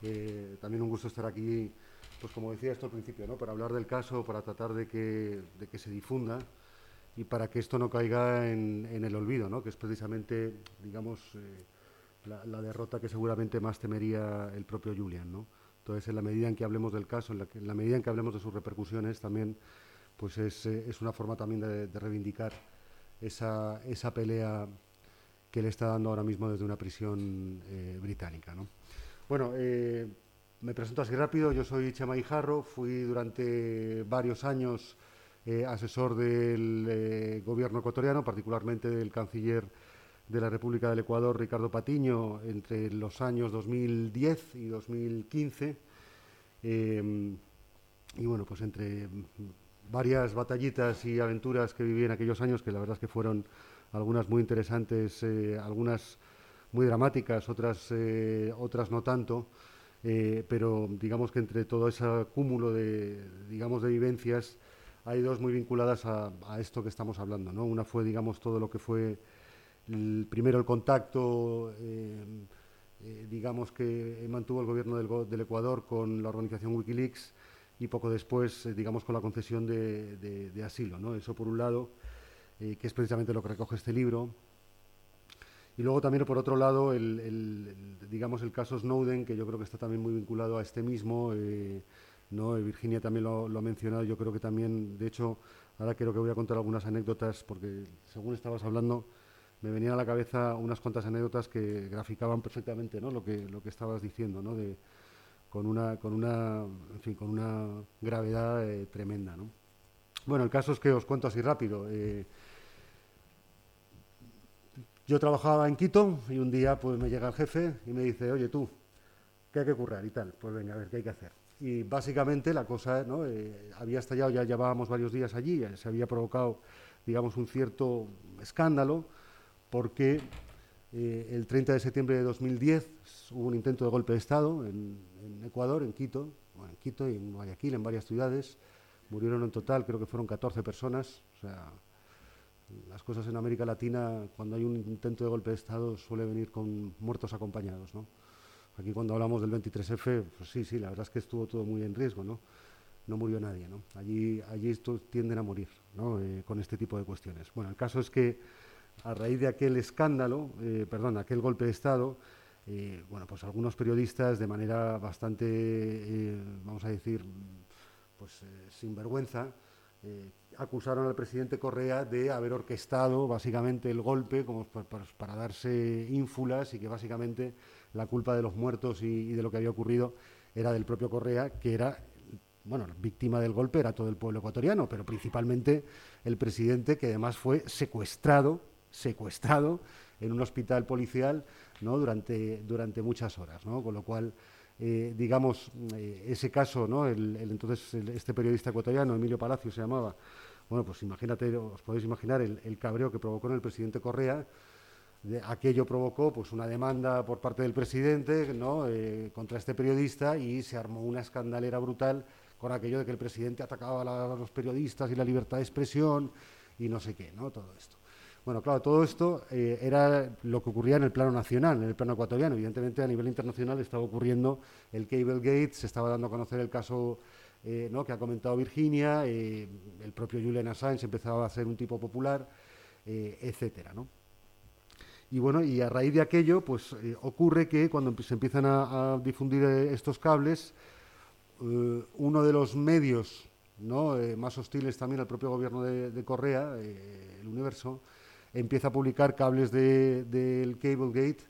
Eh, también un gusto estar aquí, pues como decía esto al principio, ¿no? para hablar del caso, para tratar de que, de que se difunda y para que esto no caiga en, el olvido, ¿no? que es precisamente, digamos, la, derrota que seguramente más temería el propio Julian. ¿no? Entonces, en la medida en que hablemos del caso, en la, medida en que hablemos de sus repercusiones, también pues es, es una forma también de reivindicar esa, esa pelea que le está dando ahora mismo desde una prisión eh, británica. ¿no? Bueno, eh, me presento así rápido. Yo soy Chema Ijarro, fui durante varios años eh, asesor del gobierno ecuatoriano, particularmente del canciller de la República del Ecuador, Ricardo Patiño, entre los años 2010 y 2015. y bueno, pues entre varias batallitas y aventuras que viví en aquellos años, que la verdad es que fueron algunas muy interesantes, eh, algunas muy dramáticas, otras, eh, otras no tanto, eh, pero digamos que entre todo ese cúmulo de, digamos, de vivencias hay dos muy vinculadas a, esto que estamos hablando. ¿no? Una fue, digamos, todo lo que fue el, primero el contacto, digamos, que mantuvo el gobierno del Ecuador con la organización Wikileaks, y poco después, eh, digamos, con la concesión de, asilo. ¿no? Eso por un lado, eh, que es precisamente lo que recoge este libro. Y luego también, por otro lado, el, digamos, el caso Snowden, que yo creo que está también muy vinculado a este mismo. Eh, ¿no? Virginia también lo, ha mencionado, yo creo que también, de hecho, ahora creo que voy a contar algunas anécdotas, porque según estabas hablando, me venían a la cabeza unas cuantas anécdotas que graficaban perfectamente ¿no? lo, que, lo que estabas diciendo, ¿no? de, con, una, con, una, en fin, con una gravedad eh, tremenda. ¿no? Bueno, el caso es que os cuento así rápido. Eh, yo trabajaba en Quito y un día pues me llega el jefe y me dice, oye tú, ¿qué hay que currar y tal? Pues venga, a ver, ¿qué hay que hacer? Y básicamente la cosa ¿no? Eh, había estallado, ya llevábamos varios días allí, se había provocado, digamos, un cierto escándalo, porque eh, el 30 de septiembre de 2010 hubo un intento de golpe de Estado en, Ecuador, en Quito, en Quito y en Guayaquil, en varias ciudades. Murieron en total, creo que fueron 14 personas, o sea, las cosas en América Latina, cuando hay un intento de golpe de Estado, suele venir con muertos acompañados, ¿no? Aquí cuando hablamos del 23F, pues sí, sí, la verdad es que estuvo todo muy en riesgo, ¿no? No murió nadie, ¿no? Allí, allí estos tienden a morir, ¿no? Eh, con este tipo de cuestiones. Bueno, el caso es que a raíz de aquel escándalo, eh, perdón, aquel golpe de Estado, eh, bueno, pues algunos periodistas de manera bastante, vamos a decir, pues sinvergüenza, acusaron al presidente Correa de haber orquestado básicamente el golpe como para, darse ínfulas y que básicamente la culpa de los muertos y, de lo que había ocurrido era del propio Correa, que era, bueno, víctima del golpe era todo el pueblo ecuatoriano, pero principalmente el presidente que además fue secuestrado, secuestrado en un hospital policial durante, muchas horas, ¿no? con lo cual eh, digamos, eh, ese caso, ¿no? El, entonces este periodista ecuatoriano, Emilio Palacio se llamaba, bueno, pues imagínate, os podéis imaginar el, cabreo que provocó en el presidente Correa. Aquello provocó pues una demanda por parte del presidente ¿no? Eh, contra este periodista y se armó una escandalera brutal con aquello de que el presidente atacaba a, los periodistas y la libertad de expresión y no sé qué, ¿no? Todo esto. Bueno, claro, todo esto eh, era lo que ocurría en el plano nacional, en el plano ecuatoriano. Evidentemente, a nivel internacional estaba ocurriendo el Cable Gate, se estaba dando a conocer el caso eh, ¿no? que ha comentado Virginia, eh, el propio Julian Assange empezaba a ser un tipo popular, etcétera, ¿no? Y bueno, y a raíz de aquello, pues ocurre que cuando se empiezan a, difundir estos cables, uno de los medios ¿no? más hostiles también al propio gobierno de, de Correa, el Universo, empieza a publicar cables del de, Cablegate,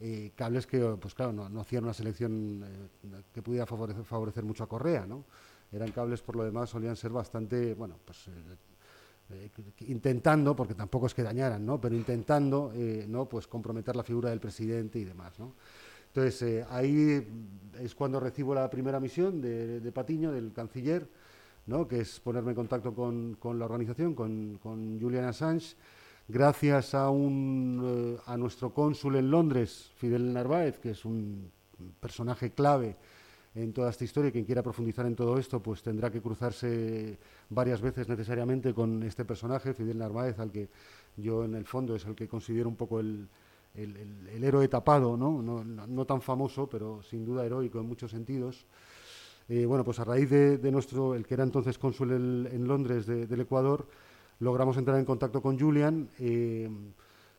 eh, cables que, pues claro, no, hacían una selección eh, que pudiera favorecer, mucho a Correa, ¿no? Eran cables, por lo demás, solían ser bastante, bueno, pues eh, intentando, porque tampoco es que dañaran, ¿no? Pero intentando, ¿no? Pues comprometer la figura del presidente y demás, ¿no? Entonces, ahí es cuando recibo la primera misión de, Patiño, del canciller, ¿no? que es ponerme en contacto con, con la organización, con, con Julian Assange, gracias a, un, eh, a nuestro cónsul en Londres, Fidel Narváez, que es un personaje clave en toda esta historia quien quiera profundizar en todo esto, pues tendrá que cruzarse varias veces necesariamente con este personaje, Fidel Narváez, al que yo en el fondo es el que considero un poco el, el, héroe tapado, ¿no? No, tan famoso, pero sin duda heroico en muchos sentidos. Eh, bueno, pues a raíz de, nuestro, el que era entonces cónsul en Londres del Ecuador, logramos entrar en contacto con Julian. Eh,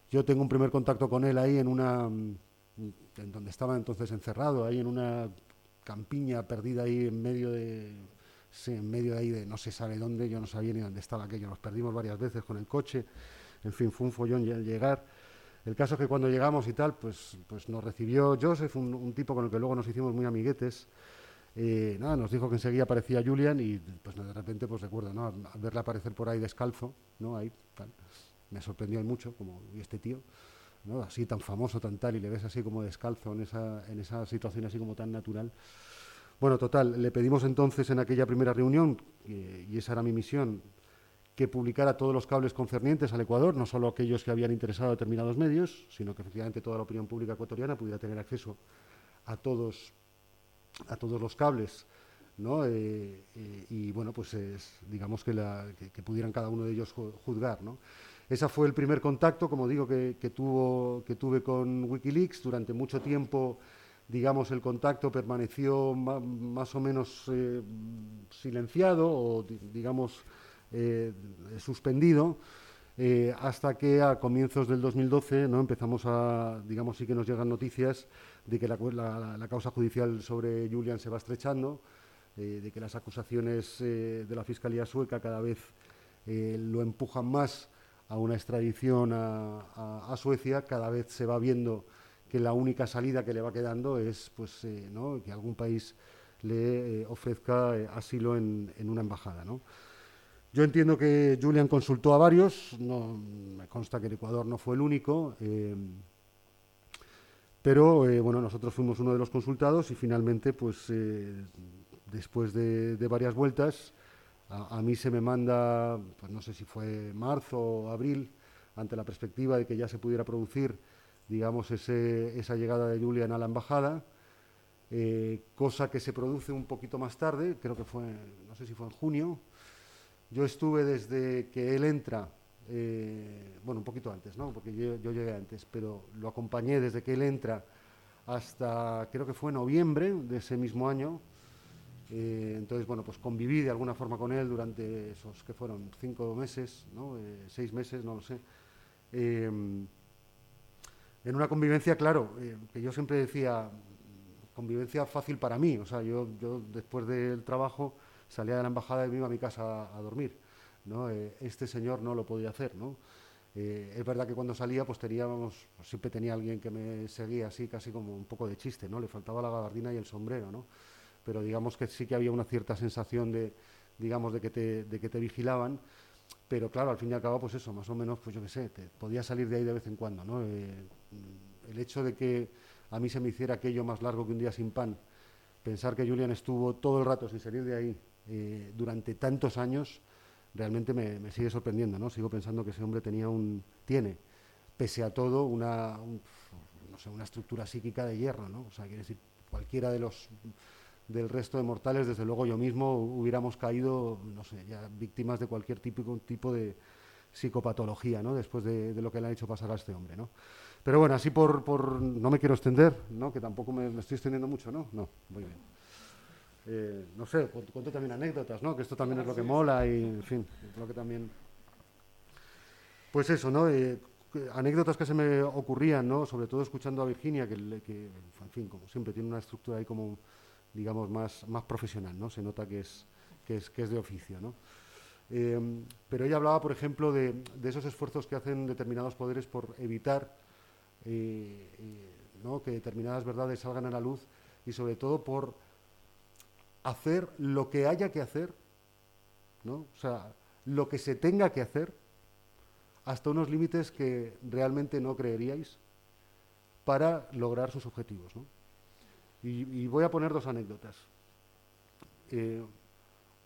yo tengo un primer contacto con él ahí en una, en donde estaba entonces encerrado, ahí en una campiña perdida ahí en medio de, en medio de ahí de no se sabe dónde, yo no sabía ni dónde estaba aquello, nos perdimos varias veces con el coche, en fin, fue un follón llegar. El caso es que cuando llegamos y tal, pues, pues nos recibió Joseph, un tipo con el que luego nos hicimos muy amiguetes, eh, nada, nos dijo que enseguida aparecía Julian y pues de repente pues recuerdo, ¿no? verle aparecer por ahí descalzo, ¿no? Ahí, me sorprendió mucho, como, este tío, ¿no? Así tan famoso, tan tal, y le ves así como descalzo en esa, en esa situación así como tan natural. Bueno, total, le pedimos entonces en aquella primera reunión, y esa era mi misión, que publicara todos los cables concernientes al Ecuador, no solo aquellos que habían interesado a determinados medios, sino que efectivamente toda la opinión pública ecuatoriana pudiera tener acceso a todos a todos los cables, ¿no? Eh, eh, y bueno, pues digamos que, pudieran cada uno de ellos juzgar, ¿no? Ese fue el primer contacto, como digo, que, tuvo, que tuve con Wikileaks. Durante mucho tiempo, digamos, el contacto permaneció más o menos eh, silenciado o, digamos, suspendido. eh, hasta que a comienzos del 2012 ¿no? empezamos a, digamos, sí que nos llegan noticias de que la, causa judicial sobre Julian se va estrechando, eh, de que las acusaciones eh, de la Fiscalía sueca cada vez lo empujan más a una extradición a, Suecia, cada vez se va viendo que la única salida que le va quedando es pues, que algún país le ofrezca asilo en, una embajada. Yo entiendo que Julian consultó a varios, me consta que el Ecuador no fue el único, eh, pero eh, bueno, nosotros fuimos uno de los consultados y finalmente, pues eh, después de, varias vueltas, a, mí se me manda, pues no sé si fue marzo o abril, ante la perspectiva de que ya se pudiera producir, digamos, esa llegada de Julian a la embajada, cosa que se produce un poquito más tarde, creo que fue, no sé si fue en junio, yo estuve desde que él entra, eh, bueno, un poquito antes, ¿no? Porque yo, llegué antes, pero lo acompañé desde que él entra hasta, creo que fue noviembre de ese mismo año. Eh, entonces, bueno, pues conviví de alguna forma con él durante esos que fueron cinco meses, ¿no? Eh, seis meses, no lo sé. en una convivencia, claro, que yo siempre decía, convivencia fácil para mí. O sea, yo, yo después del trabajo salía de la embajada y me iba a mi casa a, dormir. ¿No? Eh, este señor no lo podía hacer. ¿no? Eh, es verdad que cuando salía, pues teníamos, pues siempre tenía alguien que me seguía así, casi como un poco de chiste, ¿no? Le faltaba la gabardina y el sombrero, ¿no? Pero digamos que sí que había una cierta sensación de, digamos, de que te, de que te vigilaban. Pero claro, al fin y al cabo, pues eso, más o menos, pues yo qué sé, podía salir de ahí de vez en cuando, ¿no? Eh, el hecho de que a mí se me hiciera aquello más largo que un día sin pan, pensar que Julian estuvo todo el rato sin salir de ahí, eh, durante tantos años, realmente me, sigue sorprendiendo, ¿no? Sigo pensando que ese hombre tenía un, tiene, pese a todo, una, no sé, una estructura psíquica de hierro, ¿no? O sea, quiere decir, cualquiera de los del resto de mortales, desde luego yo mismo hubiéramos caído, no sé, ya víctimas de cualquier tipo, tipo de psicopatología, ¿no? Después de, lo que le han hecho pasar a este hombre, ¿no? Pero bueno, así por, por no me quiero extender, ¿no? Que tampoco me, me estoy extendiendo mucho, ¿no? No, muy bien. Eh, no sé, cuento también anécdotas, ¿no? Que esto también es lo que mola y, en fin, lo que también... Pues eso, ¿no? Eh, anécdotas que se me ocurrían, ¿no? Sobre todo escuchando a Virginia, que, en fin, como siempre, tiene una estructura ahí como, digamos, más, más profesional, ¿no? Se nota que es, que es, que es de oficio, ¿no? Eh, pero ella hablaba, por ejemplo, de, de, esos esfuerzos que hacen determinados poderes por evitar ¿no? que determinadas verdades salgan a la luz y sobre todo por hacer lo que haya que hacer, ¿no? O sea, lo que se tenga que hacer, hasta unos límites que realmente no creeríais, para lograr sus objetivos. ¿no? Y, voy a poner dos anécdotas. Eh,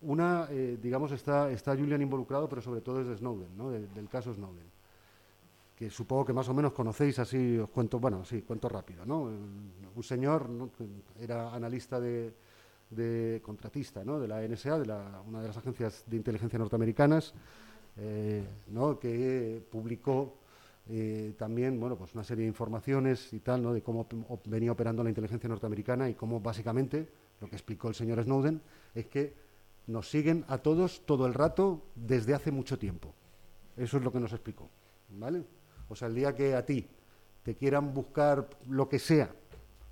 una, eh, digamos, está, está Julian involucrado, pero sobre todo es de Snowden, ¿no? del caso Snowden, que supongo que más o menos conocéis, así os cuento, bueno, sí, cuento rápido. ¿no? Un señor era analista de, de contratista ¿no? de la NSA, de la, una de las agencias de inteligencia norteamericanas, eh, ¿no? que publicó eh, también bueno, pues una serie de informaciones y tal, ¿no? de cómo venía operando la inteligencia norteamericana y cómo básicamente lo que explicó el señor Snowden es que nos siguen a todos todo el rato desde hace mucho tiempo. Eso es lo que nos explicó. ¿vale? O sea, el día que a ti te quieran buscar lo que sea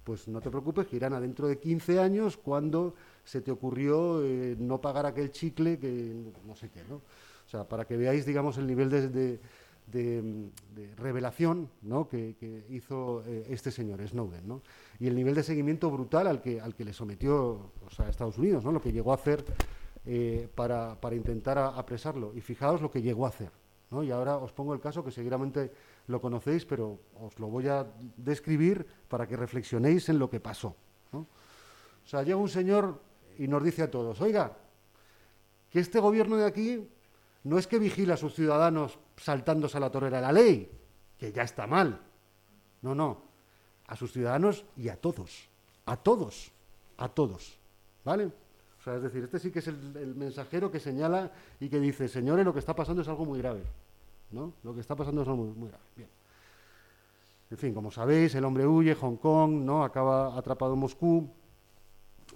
pues no te preocupes, que irán adentro de 15 años cuando se te ocurrió eh, no pagar aquel chicle que no sé qué, ¿no? O sea, para que veáis, digamos, el nivel de, revelación ¿no? que, hizo eh, este señor, Snowden, ¿no? Y el nivel de seguimiento brutal al que, al que le sometió o sea, Estados Unidos, ¿no? Lo que llegó a hacer eh, para, para, intentar apresarlo. Y fijaos lo que llegó a hacer, ¿no? Y ahora os pongo el caso que seguramente lo conocéis, pero os lo voy a describir para que reflexionéis en lo que pasó. O sea, llega un señor y nos dice a todos, oiga, que este gobierno de aquí no es que vigila a sus ciudadanos saltándose a la torera de la ley, que ya está mal. No, no, a sus ciudadanos y a todos, a todos, a todos. ¿Vale? O sea, es decir, este sí que es el mensajero que señala y que dice, señores, lo que está pasando es algo muy grave. Lo que está pasando es muy, muy grave. En fin, como sabéis, el hombre huye, Hong Kong, ¿no? Acaba atrapado en Moscú.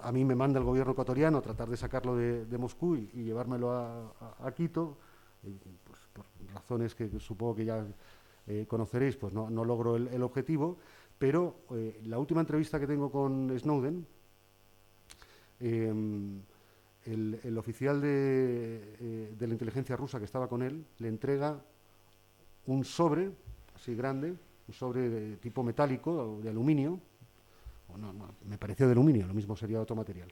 A mí me manda el gobierno ecuatoriano a tratar de sacarlo de, Moscú y, llevármelo a, Quito, pues, razones que supongo que ya conoceréis, pues no, logro el, objetivo, pero la última entrevista que tengo con Snowden, em, el, oficial de, de la inteligencia rusa que estaba con él le entrega un sobre, así grande, un sobre de tipo metálico, de aluminio, o no, me pareció de aluminio, lo mismo sería otro material,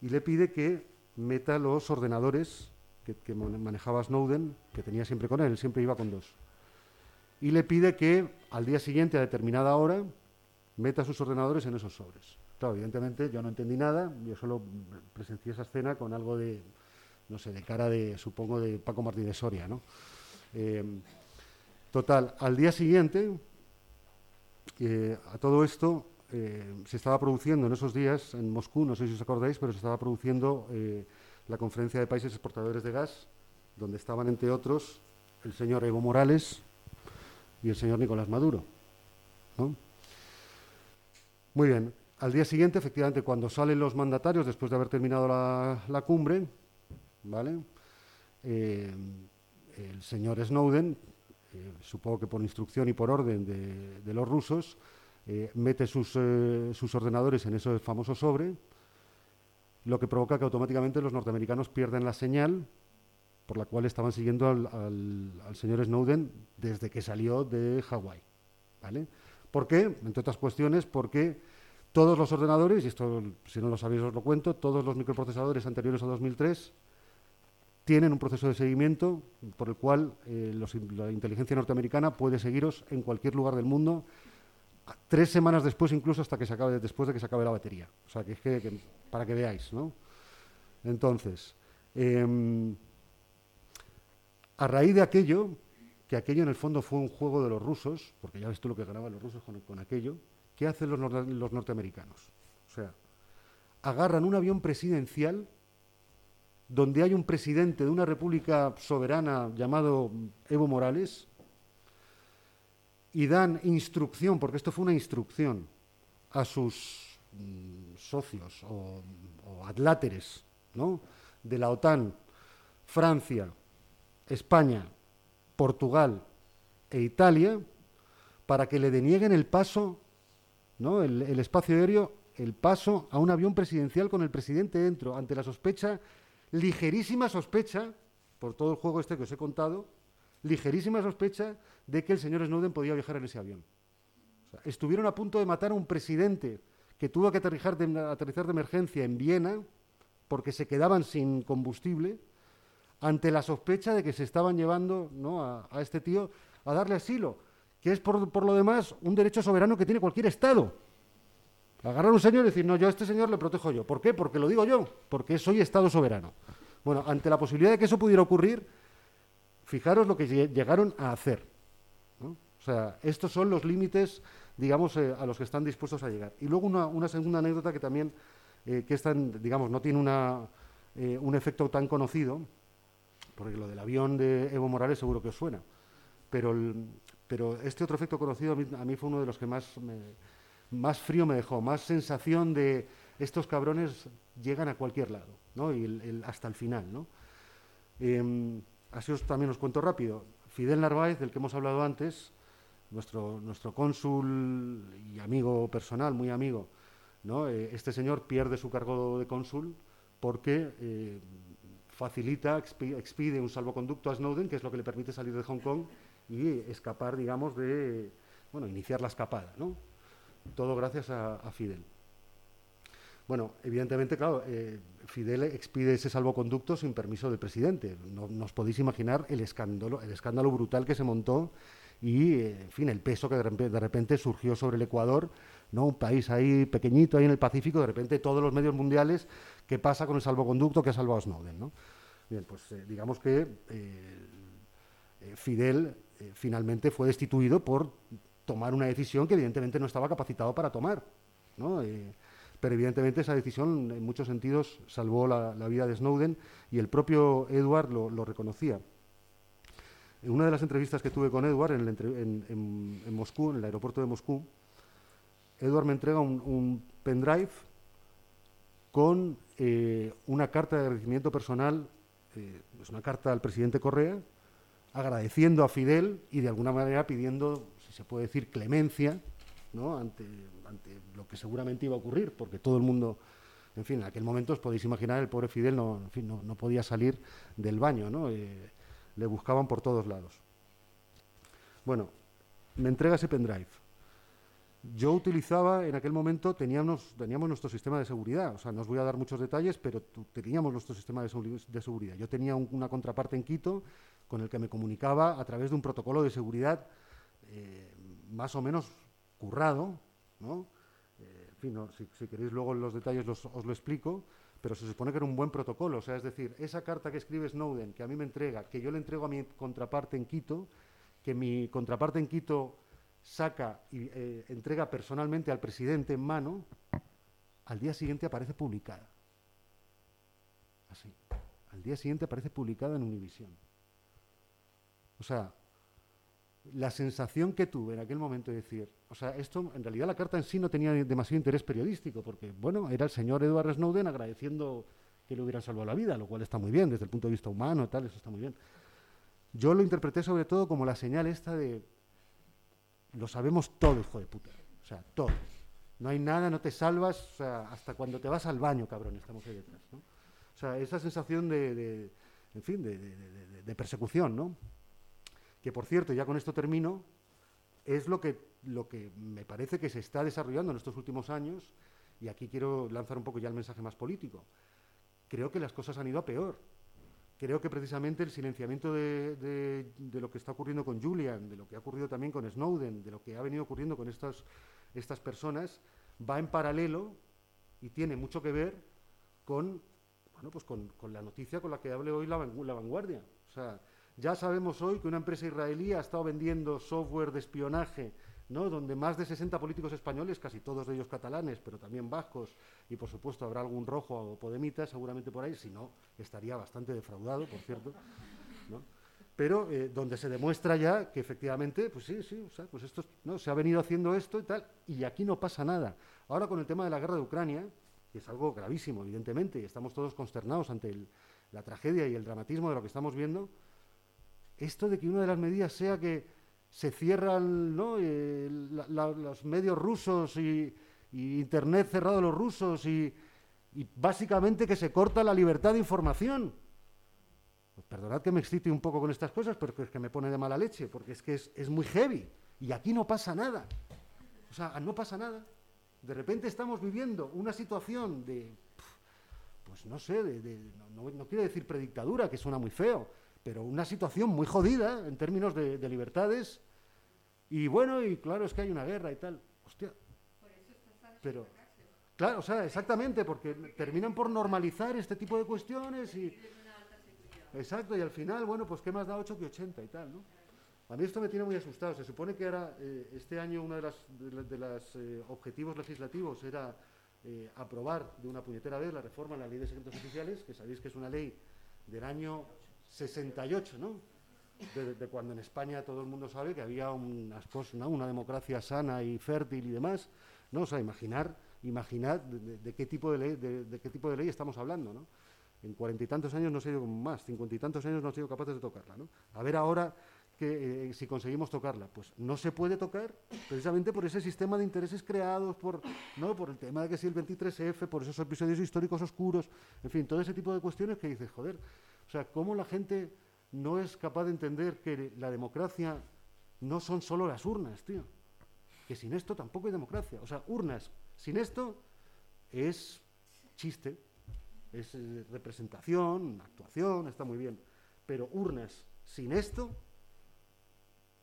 y le pide que meta los ordenadores que, manejaba Snowden, que tenía siempre con él, él siempre iba con dos, y le pide que al día siguiente, a determinada hora, meta sus ordenadores en esos sobres. Claro, evidentemente yo no entendí nada, yo solo presencié esa escena con algo de, no sé, de cara de, supongo, de Paco Martínez Soria, ¿no? Eh, Total, al día siguiente, eh, a todo esto, eh, se estaba produciendo en esos días en Moscú, no sé si os acordáis, pero se estaba produciendo eh, la conferencia de países exportadores de gas, donde estaban, entre otros, el señor Evo Morales y el señor Nicolás Maduro. Muy bien, al día siguiente, efectivamente, cuando salen los mandatarios, después de haber terminado la, cumbre, ¿vale? el señor Snowden supongo que por instrucción y por orden de, los rusos, eh, mete sus, eh, sus, ordenadores en ese famoso sobre, lo que provoca que automáticamente los norteamericanos pierden la señal por la cual estaban siguiendo al, señor Snowden desde que salió de Hawái. ¿vale? ¿Por qué? Entre otras cuestiones, porque todos los ordenadores, y esto si no lo sabéis os lo cuento, todos los microprocesadores anteriores a 2003 tienen un proceso de seguimiento por el cual eh, la inteligencia norteamericana puede seguiros en cualquier lugar del mundo tres semanas después incluso hasta que se acabe después de que se acabe la batería o sea que es que, para que veáis no entonces em, a raíz de aquello que aquello en el fondo fue un juego de los rusos porque ya ves tú lo que ganaban los rusos con, aquello ¿qué hacen los, los norteamericanos? o sea agarran un avión presidencial donde hay un presidente de una república soberana llamado Evo Morales y dan instrucción, porque esto fue una instrucción, a sus mm, socios o, adláteres de la OTAN, Francia, España, Portugal e Italia, para que le denieguen el paso, ¿no? el espacio aéreo, el paso a un avión presidencial con el presidente dentro, ante la sospecha ligerísima sospecha, por todo el juego este que os he contado, ligerísima sospecha de que el señor Snowden podía viajar en ese avión. estuvieron a punto de matar a un presidente que tuvo que aterrizar de, emergencia en Viena porque se quedaban sin combustible ante la sospecha de que se estaban llevando ¿no? a, este tío a darle asilo, que es por lo demás un derecho soberano que tiene cualquier Estado. Agarrar un señor y decir, no, yo a este señor le protejo yo. ¿Por qué? Porque lo digo yo, porque soy Estado soberano. Bueno, ante la posibilidad de que eso pudiera ocurrir, fijaros lo que llegaron a hacer. O sea, estos son los límites, digamos, eh, a los que están dispuestos a llegar. Y luego una, segunda anécdota que también, eh, que digamos, no tiene una, eh, un efecto tan conocido, porque lo del avión de Evo Morales seguro que os suena, pero, pero este otro efecto conocido a mí, a mí fue uno de los que más me más frío me dejó, más sensación de estos cabrones llegan a cualquier lado, ¿no? Y hasta el final, ¿no? Em, así os, también os cuento rápido. Fidel Narváez, del que hemos hablado antes, nuestro, cónsul y amigo personal, muy amigo, ¿no? Eh, este señor pierde su cargo de cónsul porque eh, facilita, expide un salvoconducto a Snowden, que es lo que le permite salir de Hong Kong y escapar, digamos, de, bueno, iniciar la escapada, ¿no? Todo gracias a, Fidel. Bueno, evidentemente, claro, eh, Fidel expide ese salvoconducto sin permiso del presidente. No, os podéis imaginar el escándalo, el escándalo brutal que se montó y, eh, en fin, el peso que de repente, surgió sobre el Ecuador, ¿no? Un país ahí pequeñito, ahí en el Pacífico, de repente todos los medios mundiales, ¿qué pasa con el salvoconducto que ha salvado Snowden, ¿no? Bien, pues eh, digamos que Fidel finalmente fue destituido por tomar una decisión que evidentemente no estaba capacitado para tomar. Eh, pero evidentemente esa decisión en muchos sentidos salvó la, vida de Snowden y el propio Edward lo, reconocía. En una de las entrevistas que tuve con Edward en, Moscú, en el aeropuerto de Moscú, Edward me entrega un, pendrive con eh, una carta de agradecimiento personal, eh, es una carta al presidente Correa, agradeciendo a Fidel y de alguna manera pidiendo, se puede decir, clemencia ¿no? ante, ante lo que seguramente iba a ocurrir, porque todo el mundo, en fin, en aquel momento os podéis imaginar, el pobre Fidel no, en fin, no, no podía salir del baño, ¿no? Eh, le buscaban por todos lados. Bueno, me entrega ese pendrive. Yo utilizaba, en aquel momento teníamos, teníamos nuestro sistema de seguridad, o sea, no os voy a dar muchos detalles, pero teníamos nuestro sistema de, de seguridad. Yo tenía un, una contraparte en Quito con el que me comunicaba a través de un protocolo de seguridad eh, más o menos currado, ¿no? Eh, en fin, si, queréis luego los detalles los, os lo explico, pero se supone que era un buen protocolo, o sea, es decir, esa carta que escribe Snowden, que a mí me entrega, que yo le entrego a mi contraparte en Quito, que mi contraparte en Quito saca y eh, entrega personalmente al presidente en mano, al día siguiente aparece publicada. Así. Al día siguiente aparece publicada en Univisión. O sea, la sensación que tuve en aquel momento de decir, o sea, esto en realidad la carta en sí no tenía demasiado interés periodístico, porque, bueno, era el señor Edward Snowden agradeciendo que le hubieran salvado la vida, lo cual está muy bien desde el punto de vista humano tal, eso está muy bien. Yo lo interpreté sobre todo como la señal esta de, lo sabemos todo, hijo de puta, o sea, todo. No hay nada, no te salvas, o sea, hasta cuando te vas al baño, cabrón, estamos ahí detrás. O sea, esa sensación de, en fin, de persecución, ¿no? Que por cierto, ya con esto termino, es lo que, lo que me parece que se está desarrollando en estos últimos años, y aquí quiero lanzar un poco ya el mensaje más político. Creo que las cosas han ido a peor. Creo que precisamente el silenciamiento de, de, lo que está ocurriendo con Julian, de lo que ha ocurrido también con Snowden, de lo que ha venido ocurriendo con estas, estas personas, va en paralelo y tiene mucho que ver con, bueno, pues con, con la noticia con la que hable hoy la, la vanguardia. O sea, ya sabemos hoy que una empresa israelí ha estado vendiendo software de espionaje, ¿no? donde más de 60 políticos españoles, casi todos ellos catalanes, pero también vascos, y por supuesto habrá algún rojo o podemita seguramente por ahí, si no, estaría bastante defraudado, por cierto. ¿no? Pero eh, donde se demuestra ya que efectivamente, pues sí, sí, o sea, pues esto, ¿no? se ha venido haciendo esto y tal, y aquí no pasa nada. Ahora con el tema de la guerra de Ucrania, que es algo gravísimo, evidentemente, y estamos todos consternados ante la tragedia y el dramatismo de lo que estamos viendo, esto de que una de las medidas sea que se cierran ¿no? eh, los medios rusos y, Internet cerrado a los rusos y, básicamente que se corta la libertad de información. Pues perdonad que me excite un poco con estas cosas, pero es que me pone de mala leche, porque es que es, muy heavy y aquí no pasa nada. O sea, no pasa nada. De repente estamos viviendo una situación de, pues no sé, de, de, no, no quiero decir predictadura, que suena muy feo, pero una situación muy jodida en términos de, de, libertades. Y bueno, y claro, es que hay una guerra y tal. Hostia. Pero, claro, o sea, exactamente, porque terminan por normalizar este tipo de cuestiones y. Exacto, y al final, bueno, pues qué más da 8 que 80 y tal, ¿no? A mí esto me tiene muy asustado. Se supone que ahora, eh, este año, uno de los de, de las, eh, objetivos legislativos era eh, aprobar de una puñetera vez la reforma a la ley de secretos oficiales, que sabéis que es una ley del año 68, ¿no? De, de, cuando en España todo el mundo sabe que había una democracia sana y fértil y demás, ¿no? O sea, imaginar, imaginar de, de qué tipo de ley, de, qué tipo de ley estamos hablando, ¿no? En cuarenta y tantos años no he sido más, cincuenta y tantos años no he sido capaces de tocarla, ¿no? A ver ahora que eh, si conseguimos tocarla, pues no se puede tocar precisamente por ese sistema de intereses creados, por, ¿no? por el tema de que si el 23F, por esos episodios históricos oscuros, en fin, todo ese tipo de cuestiones que dices, joder, o sea, cómo la gente no es capaz de entender que la democracia no son solo las urnas, tío. Que sin esto tampoco hay democracia. O sea, urnas sin esto es chiste, es eh, representación, actuación, está muy bien. Pero urnas sin esto,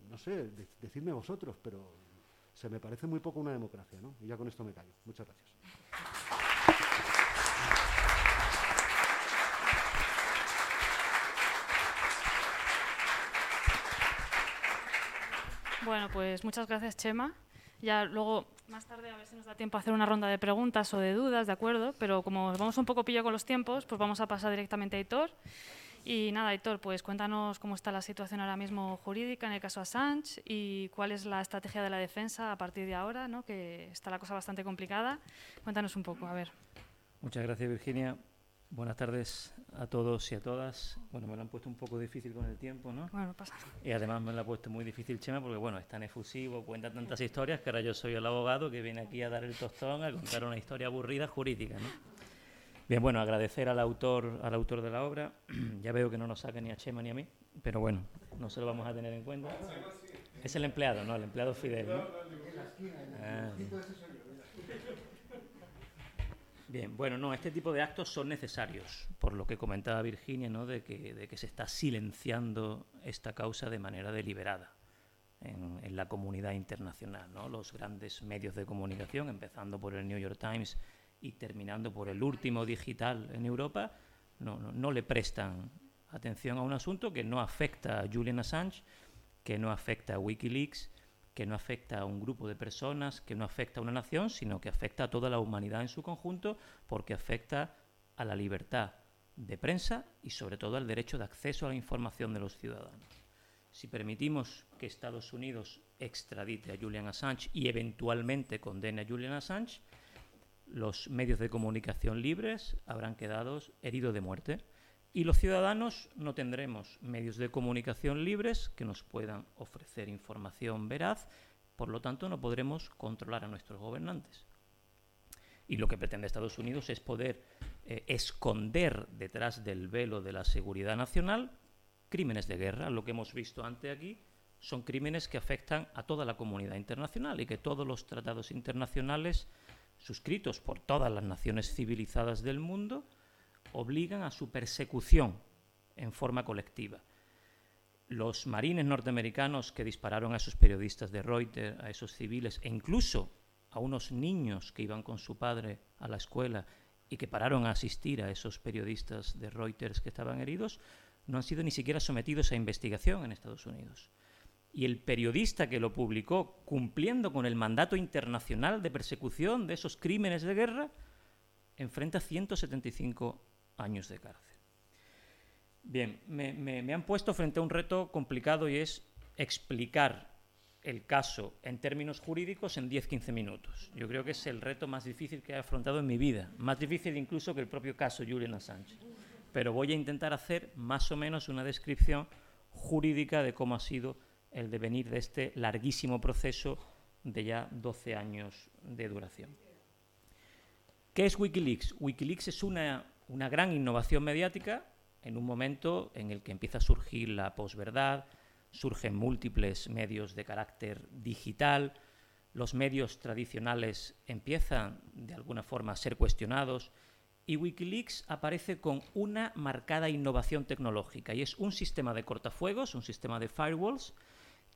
no sé, de, decidme vosotros, pero se me parece muy poco una democracia, ¿no? Y ya con esto me callo. Muchas gracias. Bueno, pues muchas gracias, Chema. Ya luego, más tarde, a ver si nos da tiempo a hacer una ronda de preguntas o de dudas, ¿de acuerdo? Pero como vamos un poco pillo con los tiempos, pues vamos a pasar directamente a Hitor. Y nada, Hitor, pues cuéntanos cómo está la situación ahora mismo jurídica en el caso Assange y cuál es la estrategia de la defensa a partir de ahora, ¿no? que está la cosa bastante complicada. Cuéntanos un poco, a ver. Muchas gracias, Virginia. Buenas tardes a todos y a todas. Bueno, me lo han puesto un poco difícil con el tiempo, ¿no? Bueno, pasa. Y además me lo ha puesto muy difícil Chema porque, bueno, es tan efusivo, cuenta tantas historias que ahora yo soy el abogado que viene aquí a dar el tostón, a contar una historia aburrida jurídica, ¿no? Bien, bueno, agradecer al autor, al autor de la obra. *clears throat* ya veo que no nos saca ni a Chema ni a mí, pero bueno, no se lo vamos a tener en cuenta. Es el empleado, ¿no? El empleado Fidel, ¿no? Ah. Bueno, no, este tipo de actos son necesarios, por lo que comentaba Virginia, ¿no? de, que, se está silenciando esta causa de manera deliberada en, la comunidad internacional. ¿no? Los grandes medios de comunicación, empezando por el New York Times y terminando por el último digital en Europa, no, no le prestan atención a un asunto que no afecta a Julian Assange, que no afecta a Wikileaks, que no afecta a un grupo de personas, que no afecta a una nación, sino que afecta a toda la humanidad en su conjunto, porque afecta a la libertad de prensa y sobre todo al derecho de acceso a la información de los ciudadanos. Si permitimos que Estados Unidos extradite a Julian Assange y eventualmente condene a Julian Assange, los medios de comunicación libres habrán quedado heridos de muerte y los ciudadanos no tendremos medios de comunicación libres que nos puedan ofrecer información veraz, por lo tanto no podremos controlar a nuestros gobernantes. Y lo que pretende Estados Unidos es poder eh, esconder detrás del velo de la seguridad nacional crímenes de guerra. Lo que hemos visto antes aquí son crímenes que afectan a toda la comunidad internacional y que todos los tratados internacionales suscritos por todas las naciones civilizadas del mundo obligan a su persecución en forma colectiva. Los marines norteamericanos que dispararon a esos periodistas de Reuters, a esos civiles e incluso a unos niños que iban con su padre a la escuela y que pararon a asistir a esos periodistas de Reuters que estaban heridos, no han sido ni siquiera sometidos a investigación en Estados Unidos. Y el periodista que lo publicó, cumpliendo con el mandato internacional de persecución de esos crímenes de guerra, enfrenta 175 años de cárcel. Bien, me, han puesto frente a un reto complicado y es explicar el caso en términos jurídicos en 10-15 minutos. Yo creo que es el reto más difícil que he afrontado en mi vida, más difícil incluso que el propio caso Julian Assange. Pero voy a intentar hacer más o menos una descripción jurídica de cómo ha sido el devenir de este larguísimo proceso de ya 12 años de duración. ¿Qué es Wikileaks? Wikileaks es una una gran innovación mediática en un momento en el que empieza a surgir la posverdad, surgen múltiples medios de carácter digital, los medios tradicionales empiezan de alguna forma a ser cuestionados y Wikileaks aparece con una marcada innovación tecnológica y es un sistema de cortafuegos, un sistema de firewalls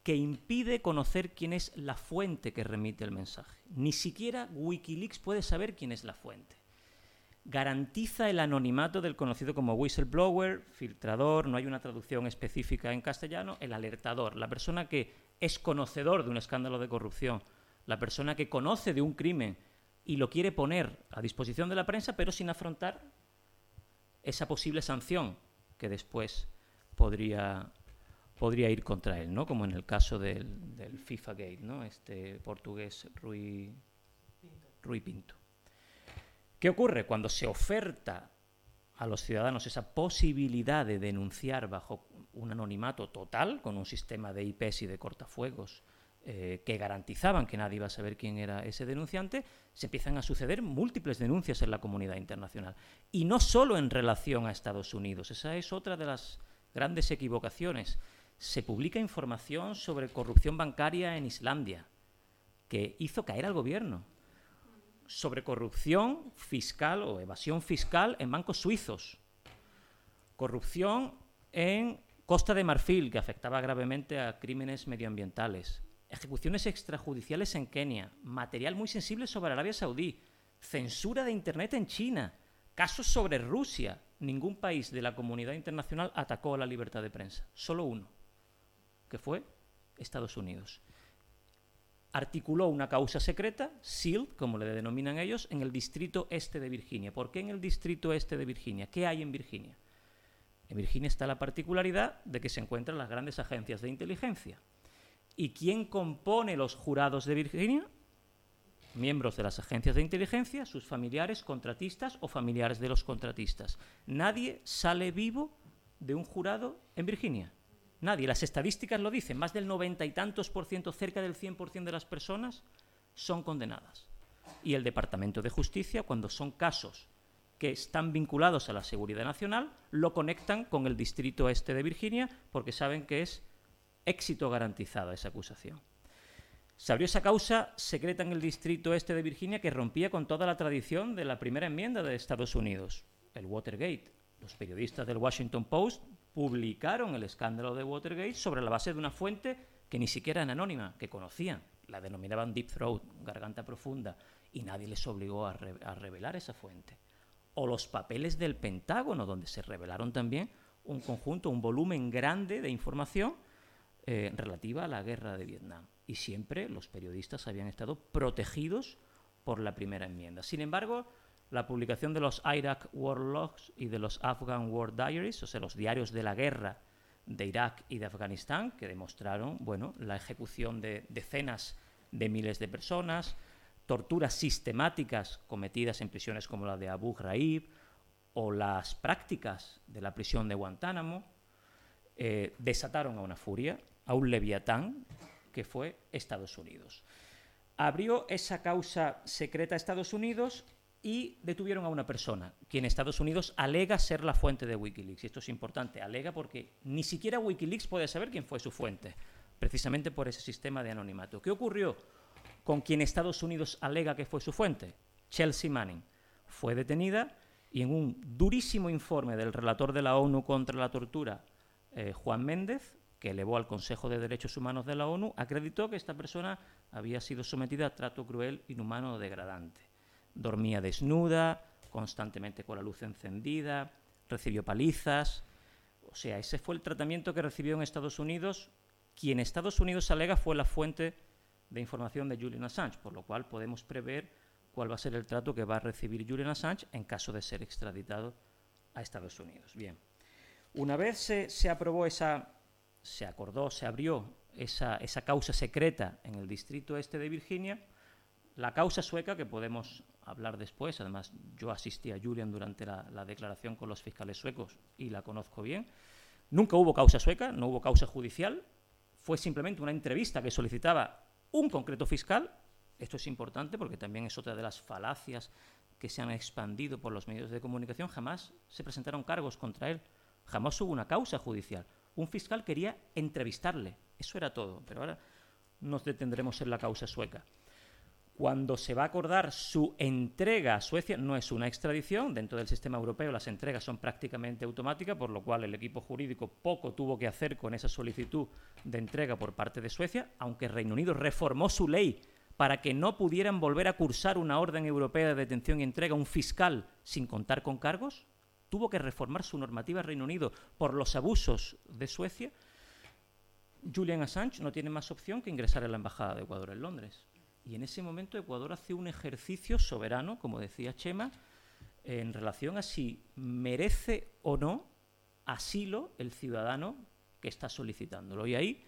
que impide conocer quién es la fuente que remite el mensaje. Ni siquiera Wikileaks puede saber quién es la fuente garantiza el anonimato del conocido como whistleblower, filtrador, no hay una traducción específica en castellano, el alertador, la persona que es conocedor de un escándalo de corrupción, la persona que conoce de un crimen y lo quiere poner a disposición de la prensa, pero sin afrontar esa posible sanción que después podría, podría ir contra él, ¿no? como en el caso del, FIFA Gate, ¿no? este portugués Rui Rui Pinto. ¿Qué ocurre? Cuando se oferta a los ciudadanos esa posibilidad de denunciar bajo un anonimato total, con un sistema de IPs y de cortafuegos eh, que garantizaban que nadie iba a saber quién era ese denunciante, se empiezan a suceder múltiples denuncias en la comunidad internacional. Y no solo en relación a Estados Unidos, esa es otra de las grandes equivocaciones. Se publica información sobre corrupción bancaria en Islandia, que hizo caer al gobierno sobre corrupción fiscal o evasión fiscal en bancos suizos, corrupción en Costa de Marfil, que afectaba gravemente a crímenes medioambientales, ejecuciones extrajudiciales en Kenia, material muy sensible sobre Arabia Saudí, censura de Internet en China, casos sobre Rusia. Ningún país de la comunidad internacional atacó a la libertad de prensa, solo uno, que fue Estados Unidos articuló una causa secreta, SEAL, como le denominan ellos, en el distrito este de Virginia. ¿Por qué en el distrito este de Virginia? ¿Qué hay en Virginia? En Virginia está la particularidad de que se encuentran las grandes agencias de inteligencia. ¿Y quién compone los jurados de Virginia? miembros de las agencias de inteligencia, sus familiares, contratistas o familiares de los contratistas. Nadie sale vivo de un jurado en Virginia. Nadie. Las estadísticas lo dicen. Más del noventa y tantos por ciento, cerca del 100% de las personas son condenadas. Y el Departamento de Justicia, cuando son casos que están vinculados a la seguridad nacional, lo conectan con el distrito este de Virginia porque saben que es éxito garantizado esa acusación. Se abrió esa causa secreta en el distrito este de Virginia que rompía con toda la tradición de la primera enmienda de Estados Unidos, el Watergate. Los periodistas del Washington Post publicaron el escándalo de Watergate sobre la base de una fuente que ni siquiera era anónima, que conocían, la denominaban Deep Throat, garganta profunda, y nadie les obligó a, a revelar esa fuente. O los papeles del Pentágono, donde se revelaron también un conjunto, un volumen grande de información eh, relativa a la guerra de Vietnam. Y siempre los periodistas habían estado protegidos por la primera enmienda. Sin embargo, la publicación de los Iraq War Logs y de los Afghan War Diaries, o sea, los diarios de la guerra de Irak y de Afganistán, que demostraron bueno, la ejecución de decenas de miles de personas, torturas sistemáticas cometidas en prisiones como la de Abu Ghraib o las prácticas de la prisión de Guantánamo, eh, desataron a una furia, a un leviatán, que fue Estados Unidos. Abrió esa causa secreta a Estados Unidos y detuvieron a una persona, quien Estados Unidos alega ser la fuente de Wikileaks. Y esto es importante, alega porque ni siquiera Wikileaks puede saber quién fue su fuente, precisamente por ese sistema de anonimato. ¿Qué ocurrió con quien Estados Unidos alega que fue su fuente? Chelsea Manning. Fue detenida y en un durísimo informe del relator de la ONU contra la tortura, eh, Juan Méndez, que elevó al Consejo de Derechos Humanos de la ONU, acreditó que esta persona había sido sometida a trato cruel, inhumano o degradante. Dormía desnuda, constantemente con la luz encendida, recibió palizas. O sea, ese fue el tratamiento que recibió en Estados Unidos. Quien Estados Unidos alega fue la fuente de información de Julian Assange, por lo cual podemos prever cuál va a ser el trato que va a recibir Julian Assange en caso de ser extraditado a Estados Unidos. Bien. Una vez se, aprobó esa, se acordó, se abrió esa, esa, causa secreta en el distrito este de Virginia, la causa sueca, que podemos hablar después, además yo asistí a Julian durante la, la declaración con los fiscales suecos y la conozco bien, nunca hubo causa sueca, no hubo causa judicial, fue simplemente una entrevista que solicitaba un concreto fiscal, esto es importante porque también es otra de las falacias que se han expandido por los medios de comunicación, jamás se presentaron cargos contra él. Jamás hubo una causa judicial. Un fiscal quería entrevistarle. Eso era todo. Pero ahora nos detendremos en la causa sueca. Cuando se va a acordar su entrega a Suecia, no es una extradición. Dentro del sistema europeo las entregas son prácticamente automáticas, por lo cual el equipo jurídico poco tuvo que hacer con esa solicitud de entrega por parte de Suecia, aunque Reino Unido reformó su ley para que no pudieran volver a cursar una orden europea de detención y entrega un fiscal sin contar con cargos tuvo que reformar su normativa Reino Unido por los abusos de Suecia, Julian Assange no tiene más opción que ingresar a la Embajada de Ecuador en Londres. Y en ese momento Ecuador hace un ejercicio soberano, como decía Chema, en relación a si merece o no asilo el ciudadano que está solicitándolo. Y ahí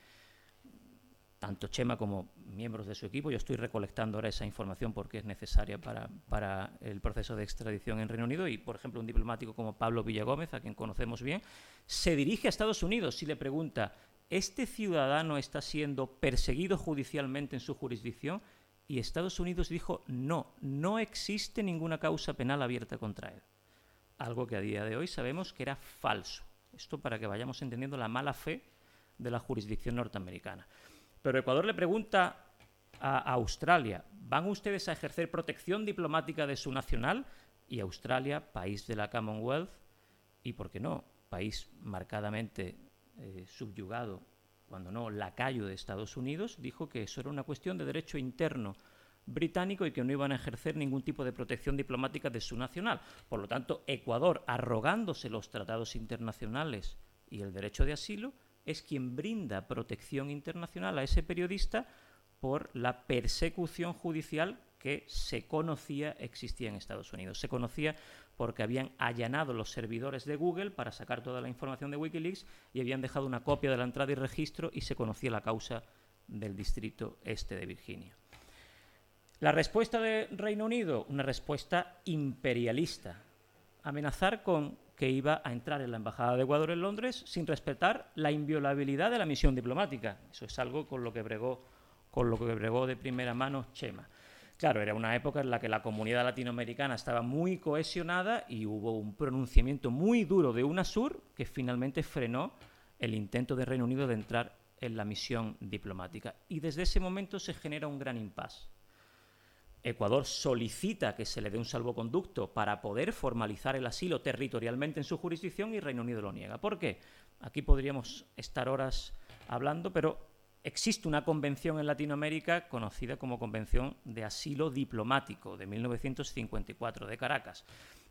tanto Chema como miembros de su equipo, yo estoy recolectando ahora esa información porque es necesaria para, el proceso de extradición en Reino Unido y, por ejemplo, un diplomático como Pablo Villagómez, a quien conocemos bien, se dirige a Estados Unidos y le pregunta, ¿este ciudadano está siendo perseguido judicialmente en su jurisdicción? Y Estados Unidos dijo, no, no existe ninguna causa penal abierta contra él. Algo que a día de hoy sabemos que era falso. Esto para que vayamos entendiendo la mala fe de la jurisdicción norteamericana. Pero Ecuador le pregunta a Australia, ¿van ustedes a ejercer protección diplomática de su nacional? Y Australia, país de la Commonwealth, y por qué no, país marcadamente eh, subyugado, cuando no lacayo de Estados Unidos, dijo que eso era una cuestión de derecho interno británico y que no iban a ejercer ningún tipo de protección diplomática de su nacional. Por lo tanto, Ecuador, arrogándose los tratados internacionales y el derecho de asilo, es quien brinda protección internacional a ese periodista por la persecución judicial que se conocía existía en Estados Unidos. Se conocía porque habían allanado los servidores de Google para sacar toda la información de Wikileaks y habían dejado una copia de la entrada y registro y se conocía la causa del distrito este de Virginia. La respuesta de Reino Unido, una respuesta imperialista. Amenazar con que iba a entrar en la Embajada de Ecuador en Londres sin respetar la inviolabilidad de la misión diplomática. Eso es algo con lo que bregó, con lo que bregó de primera mano Chema. Claro, era una época en la que la comunidad latinoamericana estaba muy cohesionada y hubo un pronunciamiento muy duro de UNASUR que finalmente frenó el intento de Reino Unido de entrar en la misión diplomática. Y desde ese momento se genera un gran impasse. Ecuador solicita que se le dé un salvoconducto para poder formalizar el asilo territorialmente en su jurisdicción y Reino Unido lo niega. ¿Por qué? Aquí podríamos estar horas hablando, pero existe una convención en Latinoamérica conocida como Convención de Asilo Diplomático de 1954 de Caracas.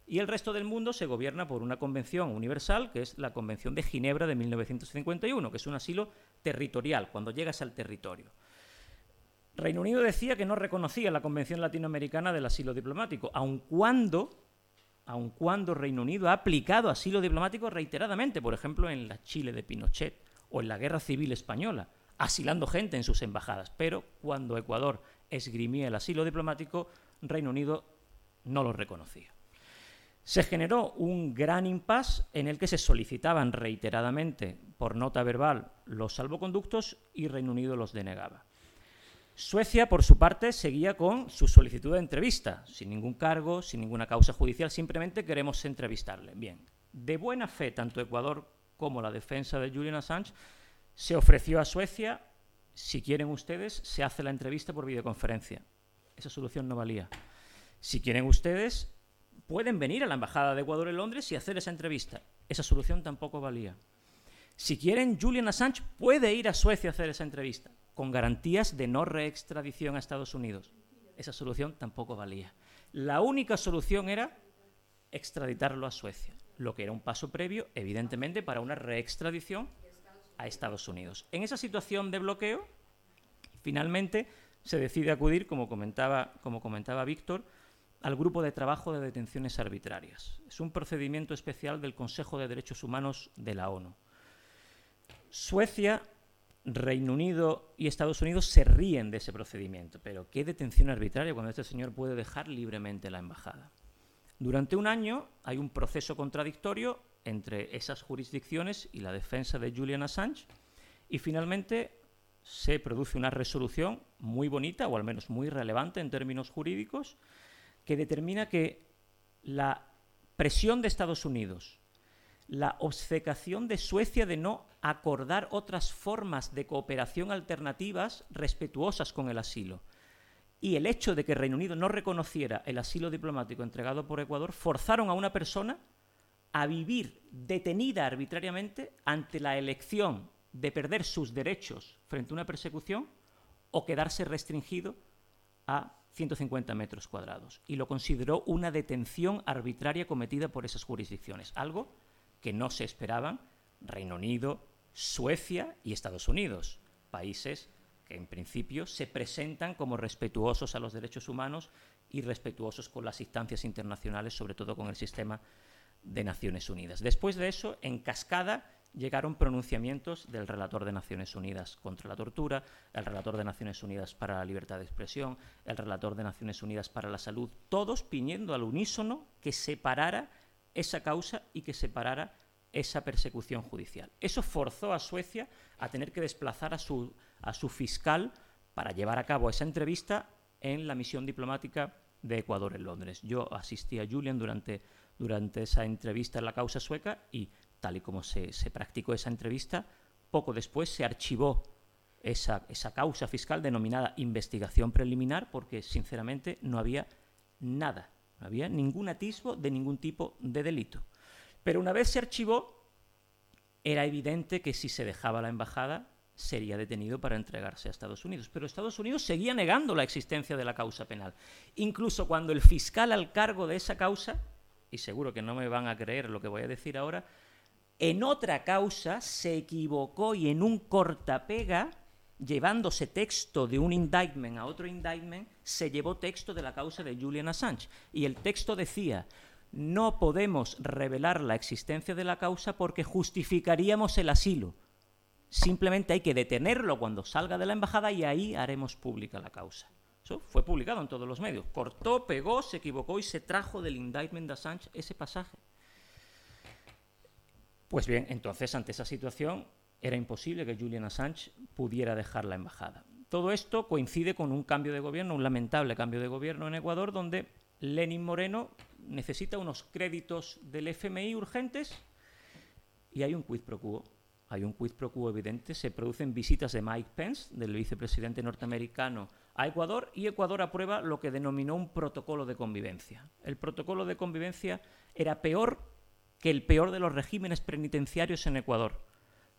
Y el resto del mundo se gobierna por una convención universal, que es la Convención de Ginebra de 1951, que es un asilo territorial, cuando llegas al territorio. Reino Unido decía que no reconocía la Convención Latinoamericana del Asilo Diplomático, aun cuando, aun cuando Reino Unido ha aplicado asilo diplomático reiteradamente, por ejemplo, en la Chile de Pinochet o en la Guerra Civil Española, asilando gente en sus embajadas. Pero cuando Ecuador esgrimía el asilo diplomático, Reino Unido no lo reconocía. Se generó un gran impasse en el que se solicitaban reiteradamente por nota verbal los salvoconductos y Reino Unido los denegaba. Suecia, por su parte, seguía con su solicitud de entrevista, sin ningún cargo, sin ninguna causa judicial, simplemente queremos entrevistarle. Bien, de buena fe, tanto Ecuador como la defensa de Julian Assange se ofreció a Suecia, si quieren ustedes, se hace la entrevista por videoconferencia. Esa solución no valía. Si quieren ustedes, pueden venir a la Embajada de Ecuador en Londres y hacer esa entrevista. Esa solución tampoco valía. Si quieren, Julian Assange puede ir a Suecia a hacer esa entrevista con garantías de no reextradición a Estados Unidos. Esa solución tampoco valía. La única solución era extraditarlo a Suecia, lo que era un paso previo, evidentemente, para una reextradición a Estados Unidos. En esa situación de bloqueo, finalmente se decide acudir, como comentaba, como comentaba Víctor, al Grupo de Trabajo de Detenciones Arbitrarias. Es un procedimiento especial del Consejo de Derechos Humanos de la ONU. Suecia Reino Unido y Estados Unidos se ríen de ese procedimiento, pero qué detención arbitraria cuando este señor puede dejar libremente la embajada. Durante un año hay un proceso contradictorio entre esas jurisdicciones y la defensa de Julian Assange y finalmente se produce una resolución muy bonita o al menos muy relevante en términos jurídicos que determina que la presión de Estados Unidos, la obcecación de Suecia de no acordar otras formas de cooperación alternativas respetuosas con el asilo. Y el hecho de que Reino Unido no reconociera el asilo diplomático entregado por Ecuador forzaron a una persona a vivir detenida arbitrariamente ante la elección de perder sus derechos frente a una persecución o quedarse restringido a 150 metros cuadrados. Y lo consideró una detención arbitraria cometida por esas jurisdicciones, algo que no se esperaban Reino Unido, Suecia y Estados Unidos, países que en principio se presentan como respetuosos a los derechos humanos y respetuosos con las instancias internacionales, sobre todo con el sistema de Naciones Unidas. Después de eso, en cascada, llegaron pronunciamientos del relator de Naciones Unidas contra la tortura, el relator de Naciones Unidas para la libertad de expresión, el relator de Naciones Unidas para la salud, todos pidiendo al unísono que separara esa causa y que separara esa persecución judicial. Eso forzó a Suecia a tener que desplazar a su, a su fiscal para llevar a cabo esa entrevista en la misión diplomática de Ecuador en Londres. Yo asistí a Julian durante, durante esa entrevista en la causa sueca y tal y como se, se practicó esa entrevista, poco después se archivó esa, esa causa fiscal denominada investigación preliminar porque sinceramente no había nada, no había ningún atisbo de ningún tipo de delito. Pero una vez se archivó, era evidente que si se dejaba la embajada sería detenido para entregarse a Estados Unidos. Pero Estados Unidos seguía negando la existencia de la causa penal. Incluso cuando el fiscal al cargo de esa causa, y seguro que no me van a creer lo que voy a decir ahora, en otra causa se equivocó y en un cortapega, llevándose texto de un indictment a otro indictment, se llevó texto de la causa de Julian Assange. Y el texto decía, no podemos revelar la existencia de la causa porque justificaríamos el asilo. Simplemente hay que detenerlo cuando salga de la embajada y ahí haremos pública la causa. Fue publicado en todos los medios. Cortó, pegó, se equivocó y se trajo del indictment de Assange ese pasaje. Pues bien, entonces ante esa situación era imposible que Julian Assange pudiera dejar la embajada. Todo esto coincide con un cambio de gobierno, un lamentable cambio de gobierno en Ecuador, donde Lenin Moreno necesita unos créditos del FMI urgentes y hay un quid pro quo. Hay un quid pro quo evidente. Se producen visitas de Mike Pence, del vicepresidente norteamericano, a Ecuador y Ecuador aprueba lo que denominó un protocolo de convivencia. El protocolo de convivencia era peor que el peor de los regímenes penitenciarios en Ecuador.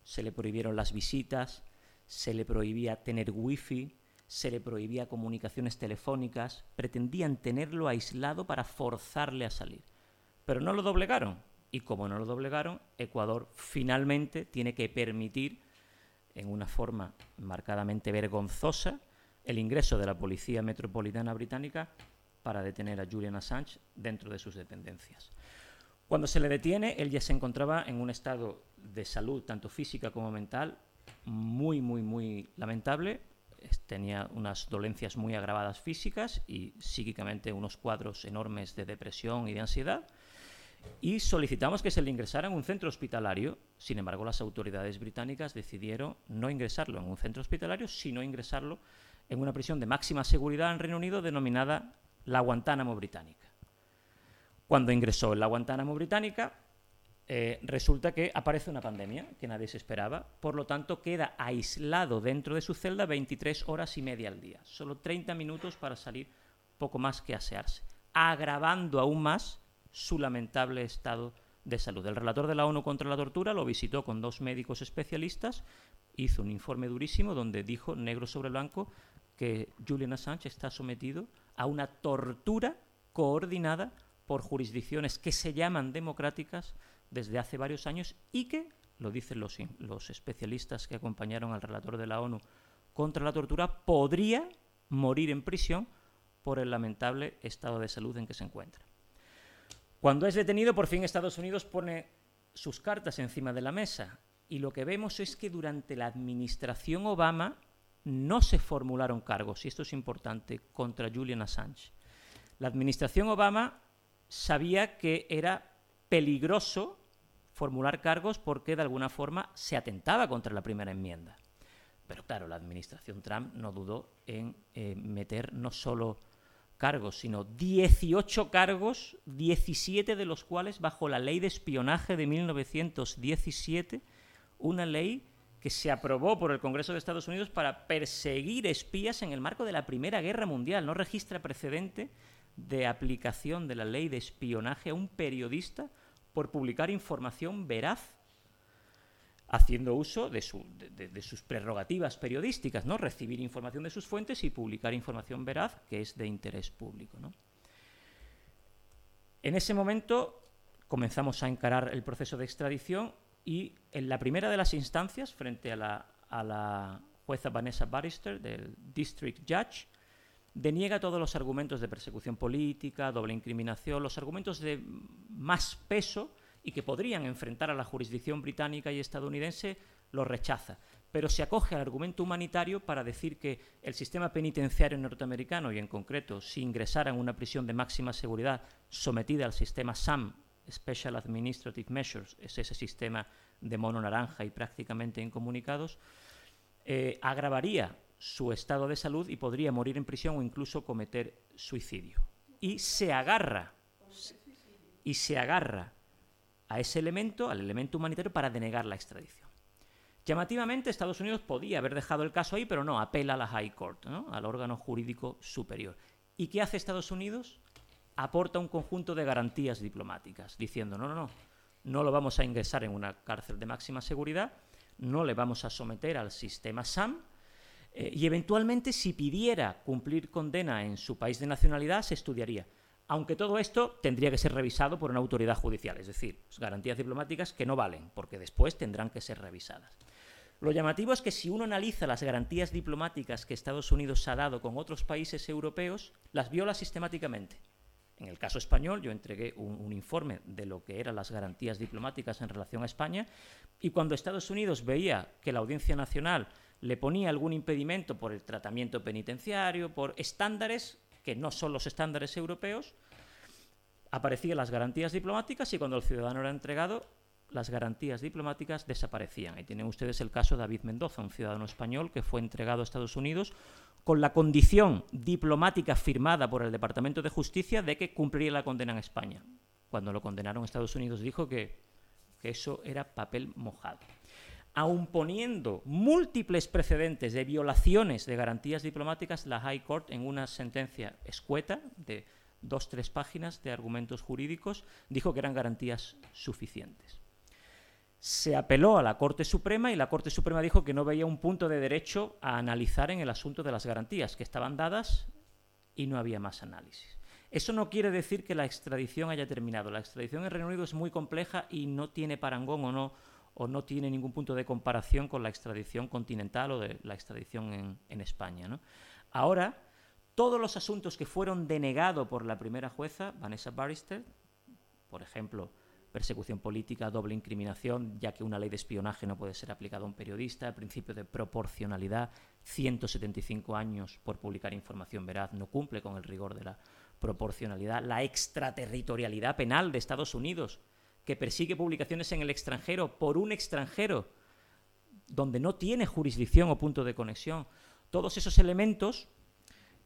Se le prohibieron las visitas, se le prohibía tener wifi, se le prohibía comunicaciones telefónicas, pretendían tenerlo aislado para forzarle a salir. Pero no lo doblegaron. Y como no lo doblegaron, Ecuador finalmente tiene que permitir, en una forma marcadamente vergonzosa, el ingreso de la Policía Metropolitana Británica para detener a Julian Assange dentro de sus dependencias. Cuando se le detiene, él ya se encontraba en un estado de salud, tanto física como mental, muy, muy, muy lamentable, tenía unas dolencias muy agravadas físicas y psíquicamente unos cuadros enormes de depresión y de ansiedad. Y solicitamos que se le ingresara en un centro hospitalario. Sin embargo, las autoridades británicas decidieron no ingresarlo en un centro hospitalario, sino ingresarlo en una prisión de máxima seguridad en Reino Unido denominada la Guantánamo Británica. Cuando ingresó en la Guantánamo Británica, eh, resulta que aparece una pandemia que nadie se esperaba, por lo tanto queda aislado dentro de su celda 23 horas y media al día, solo 30 minutos para salir poco más que asearse, agravando aún más su lamentable estado de salud. El relator de la ONU contra la tortura lo visitó con dos médicos especialistas, hizo un informe durísimo donde dijo negro sobre blanco que Julian Assange está sometido a una tortura coordinada por jurisdicciones que se llaman democráticas desde hace varios años y que, lo dicen los, los especialistas que acompañaron al relator de la ONU contra la tortura, podría morir en prisión por el lamentable estado de salud en que se encuentra. Cuando es detenido, por fin Estados Unidos pone sus cartas encima de la mesa y lo que vemos es que durante la administración Obama no se formularon cargos, y esto es importante, contra Julian Assange. La administración Obama sabía que era peligroso formular cargos porque de alguna forma se atentaba contra la primera enmienda. Pero claro, la administración Trump no dudó en eh, meter no solo cargos, sino 18 cargos, 17 de los cuales bajo la ley de espionaje de 1917, una ley que se aprobó por el Congreso de Estados Unidos para perseguir espías en el marco de la Primera Guerra Mundial. No registra precedente de aplicación de la ley de espionaje a un periodista por publicar información veraz, haciendo uso de, sus prerrogativas periodísticas, ¿no? recibir información de sus fuentes y publicar información veraz que es de interés público. En ese momento comenzamos a encarar el proceso de extradición y en la primera de las instancias, frente a la, jueza Vanessa Barrister, del District Judge, deniega todos los argumentos de persecución política, doble incriminación, los argumentos de más peso y que podrían enfrentar a la jurisdicción británica y estadounidense, los rechaza. Pero se acoge al argumento humanitario para decir que el sistema penitenciario norteamericano, y en concreto si ingresara en una prisión de máxima seguridad sometida al sistema SAM, Special Administrative Measures, es ese sistema de mono naranja y prácticamente incomunicados, eh, agravaría su estado de salud y podría morir en prisión o incluso cometer suicidio. Y se agarra, y se agarra a ese elemento, al elemento humanitario, para denegar la extradición. Llamativamente, Estados Unidos podía haber dejado el caso ahí, pero no, apela a la High Court, al órgano jurídico superior. ¿Y qué hace Estados Unidos? Aporta un conjunto de garantías diplomáticas, diciendo, no, no, no, no lo vamos a ingresar en una cárcel de máxima seguridad, no le vamos a someter al sistema SAM, eh, y eventualmente, si pidiera cumplir condena en su país de nacionalidad, se estudiaría. Aunque todo esto tendría que ser revisado por una autoridad judicial, es decir, garantías diplomáticas que no valen, porque después tendrán que ser revisadas. Lo llamativo es que si uno analiza las garantías diplomáticas que Estados Unidos ha dado con otros países europeos, las viola sistemáticamente. En el caso español, yo entregué un, informe de lo que eran las garantías diplomáticas en relación a España, y cuando Estados Unidos veía que la Audiencia Nacional le ponía algún impedimento por el tratamiento penitenciario, por estándares que no son los estándares europeos, aparecían las garantías diplomáticas y cuando el ciudadano era entregado, las garantías diplomáticas desaparecían. Ahí tienen ustedes el caso de David Mendoza, un ciudadano español que fue entregado a Estados Unidos con la condición diplomática firmada por el Departamento de Justicia de que cumpliría la condena en España. Cuando lo condenaron a Estados Unidos dijo que, que eso era papel mojado. Aun poniendo múltiples precedentes de violaciones de garantías diplomáticas, la High Court, en una sentencia escueta de dos, tres páginas de argumentos jurídicos, dijo que eran garantías suficientes se apeló a la Corte Suprema y la Corte Suprema dijo que no veía un punto de derecho a analizar en el asunto de las garantías, que estaban dadas y no había más análisis. Eso no quiere decir que la extradición haya terminado. La extradición en Reino Unido es muy compleja y no tiene parangón o no, o no tiene ningún punto de comparación con la extradición continental o de la extradición en, España. Ahora, todos los asuntos que fueron denegados por la primera jueza, Vanessa Barrister, por ejemplo, persecución política, doble incriminación, ya que una ley de espionaje no puede ser aplicada a un periodista, el principio de proporcionalidad, 175 años por publicar información veraz, no cumple con el rigor de la proporcionalidad, la extraterritorialidad penal de Estados Unidos, que persigue publicaciones en el extranjero por un extranjero, donde no tiene jurisdicción o punto de conexión. Todos esos elementos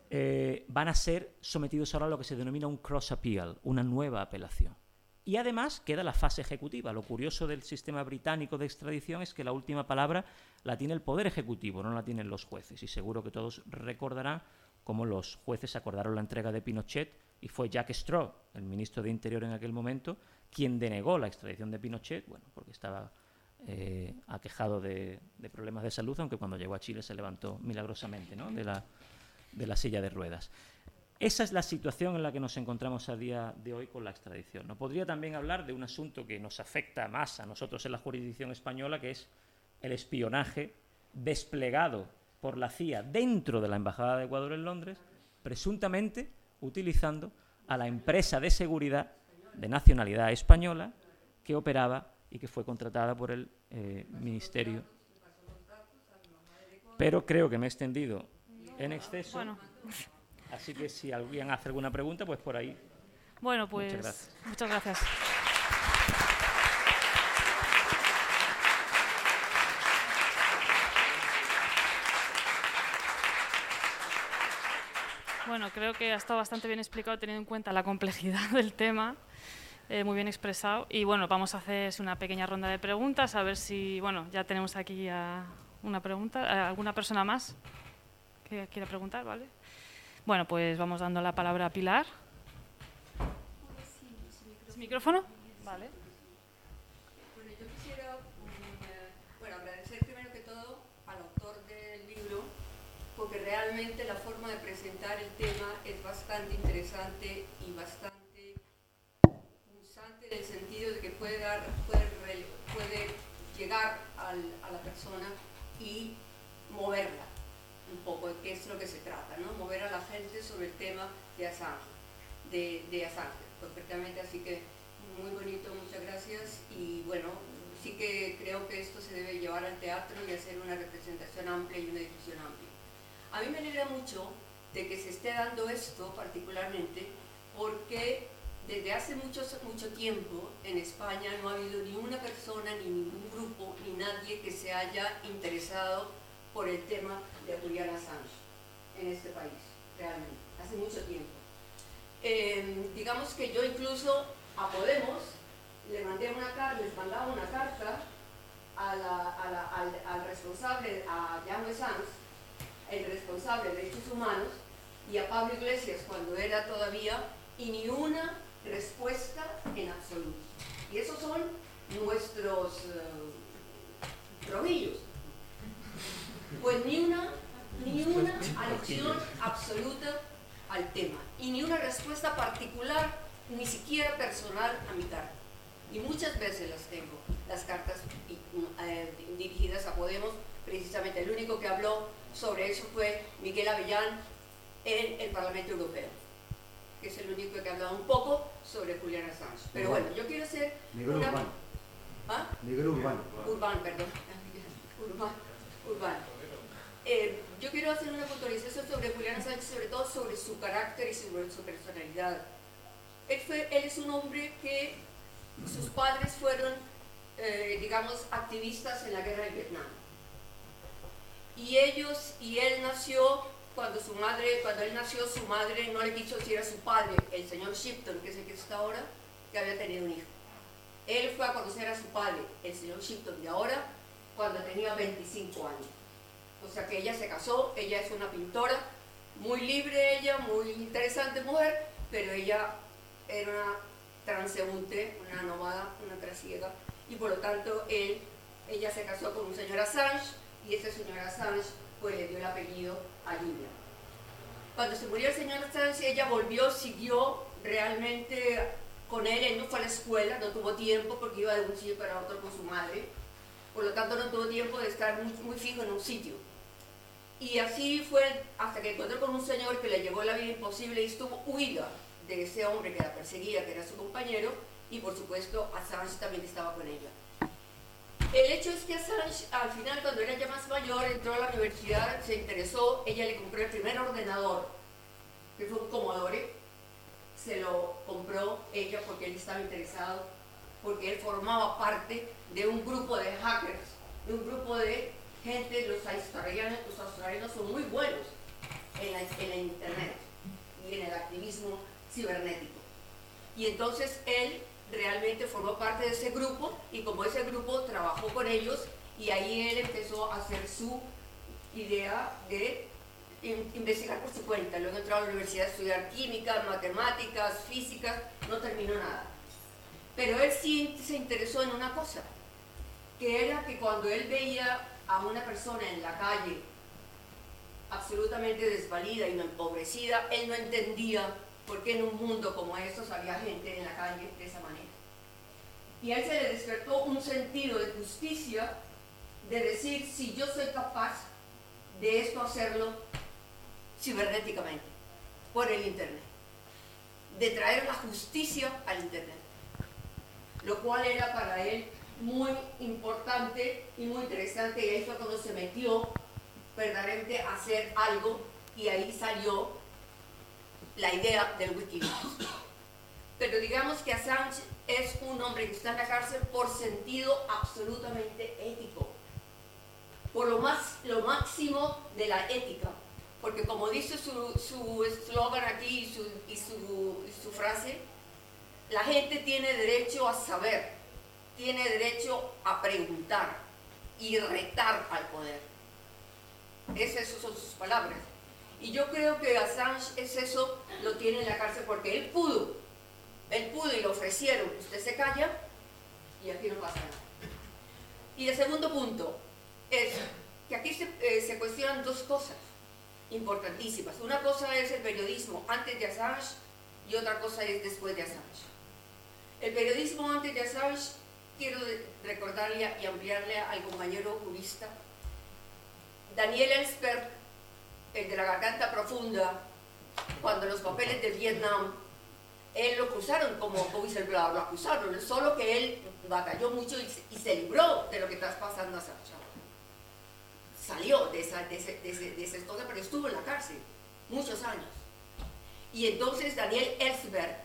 eh, van a ser sometidos ahora a lo que se denomina un cross appeal, una nueva apelación. Y además queda la fase ejecutiva. Lo curioso del sistema británico de extradición es que la última palabra la tiene el Poder Ejecutivo, no la tienen los jueces. Y seguro que todos recordarán cómo los jueces acordaron la entrega de Pinochet y fue Jack Straw, el ministro de Interior en aquel momento, quien denegó la extradición de Pinochet, bueno, porque estaba eh, aquejado de, problemas de salud, aunque cuando llegó a Chile se levantó milagrosamente la, de la silla de ruedas. Esa es la situación en la que nos encontramos a día de hoy con la extradición. No podría también hablar de un asunto que nos afecta más a nosotros en la jurisdicción española, que es el espionaje desplegado por la CIA dentro de la Embajada de Ecuador en Londres, presuntamente utilizando a la empresa de seguridad de nacionalidad española que operaba y que fue contratada por el eh, Ministerio. Pero creo que me he extendido en exceso. Así que si alguien hace alguna pregunta, pues por ahí. Bueno, pues muchas gracias. Bueno, creo que ha estado bastante bien explicado teniendo en cuenta la complejidad *laughs* del tema, eh, muy bien expresado. Y bueno, vamos a hacer una pequeña ronda de preguntas, a ver si, bueno, ya tenemos aquí a una pregunta, ¿alguna persona más que quiera preguntar, vale? Bueno, pues vamos dando la palabra a Pilar. ¿Micrófono? Vale. Bueno, yo quisiera mm, agradecer primero que todo al autor del libro, porque realmente la forma de presentar el tema es bastante interesante y bastante pulsante en el sentido de que puede, dar, puede, puede llegar al, a la persona y moverla un poco de qué es lo que se trata, ¿no? Mover a la gente sobre el tema de Assange, de, de Assange, concretamente, así que muy bonito, muchas gracias y bueno, sí que creo que esto se debe llevar al teatro y hacer una representación amplia y una difusión amplia. A mí me alegra mucho de que se esté dando esto particularmente porque desde hace mucho, mucho tiempo en España no ha habido ni una persona, ni ningún grupo, ni nadie que se haya interesado por el tema de Julian Assange en este país, realmente, hace mucho tiempo. Em, digamos que yo incluso a Podemos le mandé una carta, les mandaba una carta al, responsable, a Jan Sanz, el responsable de derechos humanos, y a Pablo Iglesias cuando era todavía, y ni una respuesta en absoluto. Y esos son nuestros uh, pues ni una, ni una alusión absoluta al tema y ni una respuesta particular, ni siquiera personal a mi carta. Y muchas veces las tengo, las cartas eh, dirigidas a Podemos, precisamente el único que habló sobre eso fue Miguel Avellán en el Parlamento Europeo, que es el único que ha hablado un poco sobre Julián Assange. Pero bueno, yo quiero hacer Miguel Urbano. ¿Ah? Miguel Urbano. Urbano, perdón. *laughs* Urbano. Urbano. Eh, yo quiero hacer una puntualización sobre Julián Assange, sobre todo sobre su carácter y sobre su personalidad. Él, fue, él es un hombre que sus padres fueron, eh, digamos, activistas en la guerra de Vietnam. Y ellos, y él nació, cuando su madre, cuando él nació, su madre no le quiso decir a su padre, el señor Shipton, que es el que está ahora, que había tenido un hijo. Él fue a conocer a su padre, el señor Shipton de ahora, cuando tenía 25 años. O sea que ella se casó, ella es una pintora, muy libre ella, muy interesante mujer, pero ella era una transeúnte, una nómada, una trasiega, y por lo tanto él, ella se casó con un señor Assange, y ese señor Assange pues le dio el apellido a Julia. Cuando se murió el señor Assange, ella volvió, siguió realmente con él, él no fue a la escuela, no tuvo tiempo porque iba de un sitio para otro con su madre, por lo tanto no tuvo tiempo de estar muy fijo en un sitio. Y así fue hasta que encontró con un señor que le llevó la vida imposible y estuvo huida de ese hombre que la perseguía, que era su compañero, y por supuesto Assange también estaba con ella. El hecho es que Assange, al final, cuando era ya más mayor, entró a la universidad, se interesó, ella le compró el primer ordenador, que fue un Commodore, se lo compró ella porque él estaba interesado, porque él formaba parte de un grupo de hackers, de un grupo de gente, los australianos, los australianos son muy buenos en la, en la internet y en el activismo cibernético. Y entonces él realmente formó parte de ese grupo y como ese grupo trabajó con ellos y ahí él empezó a hacer su idea de investigar por su cuenta. Luego entró a la universidad a estudiar química, matemáticas, física, no terminó nada. Pero él sí se interesó en una cosa, que era que cuando él veía a una persona en la calle absolutamente desvalida y empobrecida, él no entendía por qué en un mundo como estos había gente en la calle de esa manera. Y a él se le despertó un sentido de justicia de decir, si yo soy capaz de esto hacerlo cibernéticamente, por el Internet, de traer la justicia al Internet, lo cual era para él muy importante y muy interesante, y ahí fue cuando se metió verdaderamente a hacer algo, y ahí salió la idea del Wikileaks. Pero digamos que Assange es un hombre que está en la cárcel por sentido absolutamente ético, por lo, más, lo máximo de la ética, porque como dice su eslogan aquí y, su, y su frase, la gente tiene derecho a saber, tiene derecho a preguntar y retar al poder. Esas son sus palabras. Y yo creo que Assange es eso, lo tiene en la cárcel porque él pudo, él pudo y le ofrecieron, usted se calla y aquí no pasa nada. Y el segundo punto es que aquí se, eh, se cuestionan dos cosas importantísimas. Una cosa es el periodismo antes de Assange y otra cosa es después de Assange. El periodismo antes de Assange, quiero recordarle y ampliarle al compañero jurista, Daniel Ellsberg, el de la garganta profunda, cuando los papeles de Vietnam, él lo acusaron como whistleblower, lo acusaron, solo que él batalló mucho y, se libró de lo que está pasando a Assange. Salió de esa, de, ese, de, esa historia, pero estuvo en la cárcel muchos años. Y entonces Daniel Ellsberg,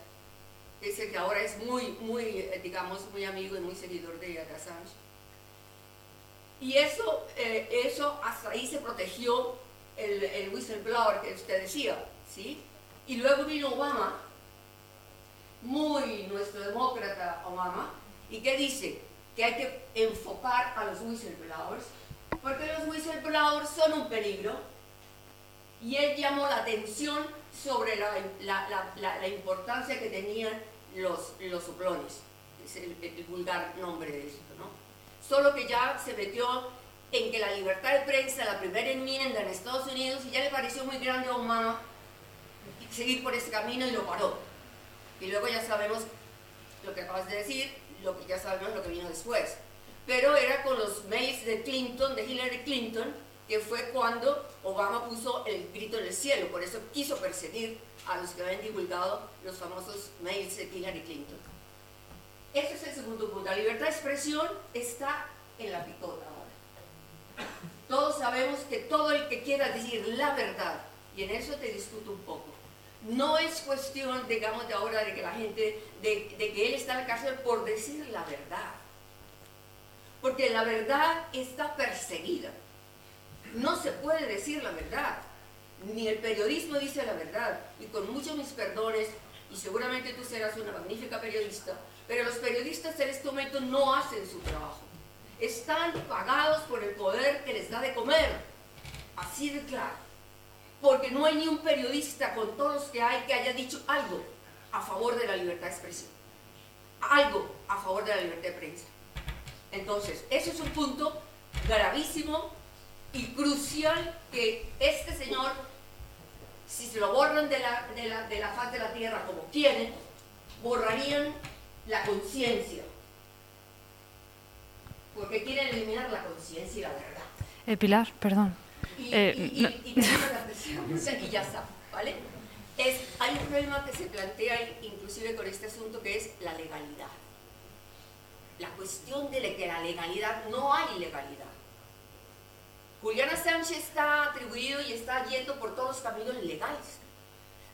ese que ahora es muy, muy, eh, digamos, muy amigo y muy seguidor de Assange. Y eso, eh, eso hasta ahí se protegió el, el whistleblower que usted decía, ¿sí? Y luego vino Obama, muy nuestro demócrata Obama, ¿y qué dice? Que hay que enfocar a los whistleblowers, porque los whistleblowers son un peligro, y él llamó la atención sobre la, la, la, la importancia que tenían los, los soplones, es el, vulgar nombre de esto, ¿no? Solo que ya se metió en que la libertad de prensa, la primera enmienda en Estados Unidos, y ya le pareció muy grande a Obama seguir por ese camino y lo paró. Y luego ya sabemos lo que acabas de decir, lo que ya sabemos lo que vino después. Pero era con los mails de Clinton, de Hillary Clinton, que fue cuando Obama puso el grito en el cielo, por eso quiso perseguir a los que habían divulgado los famosos mails de Hillary Clinton. Ese es el segundo punto. La libertad de expresión está en la picota ahora. Todos sabemos que todo el que quiera decir la verdad, y en eso te discuto un poco, no es cuestión, digamos, de ahora de que la gente, de, de que él está en la cárcel por decir la verdad. Porque la verdad está perseguida. No se puede decir la verdad. Ni el periodismo dice la verdad. Y con muchos mis perdones, y seguramente tú serás una magnífica periodista, pero los periodistas en este momento no hacen su trabajo. Están pagados por el poder que les da de comer. Así de claro. Porque no hay ni un periodista con todos los que hay que haya dicho algo a favor de la libertad de expresión. Algo a favor de la libertad de prensa. Entonces, eso es un punto gravísimo y crucial que este señor, si se lo borran de la, de la, de la faz de la tierra como quieren, borrarían la conciencia. Porque quieren eliminar la conciencia y la verdad. Eh, Pilar, perdón. Y, Eh, y- no- y- y ya está, ¿vale? Es, hay un problema que se plantea inclusive con este asunto que es la legalidad. La cuestión de que la legalidad, no hay legalidad. Juliana Sánchez está atribuido y está yendo por todos los caminos legales,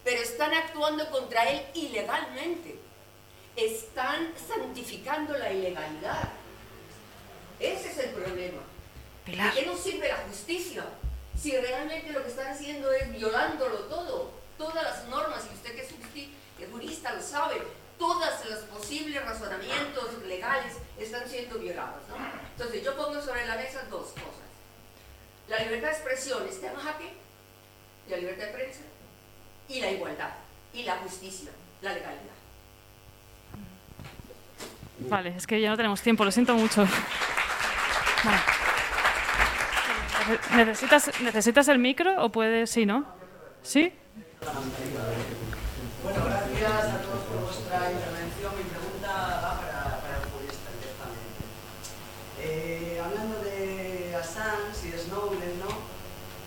pero están actuando contra él ilegalmente. Están santificando la ilegalidad. Ese es el problema. ¿De qué nos sirve la justicia? Si realmente lo que están haciendo es violándolo todo, todas las normas, y usted que es, que jurista lo sabe, todos los posibles razonamientos legales están siendo violados. ¿no? Entonces yo pongo sobre la mesa dos cosas. La libertad de expresión está en jaque, la libertad de prensa, y la igualdad, y la justicia, la legalidad. Vale, es que ya no tenemos tiempo, lo siento mucho. Vale. ¿Necesitas, ¿Necesitas el micro o puedes...? Sí, ¿no? ¿Sí? Bueno, gracias a todos por vuestra intervención. Mi pregunta va para, para el jurista directamente. Eh, hablando de Assange y de Snowden, ¿no?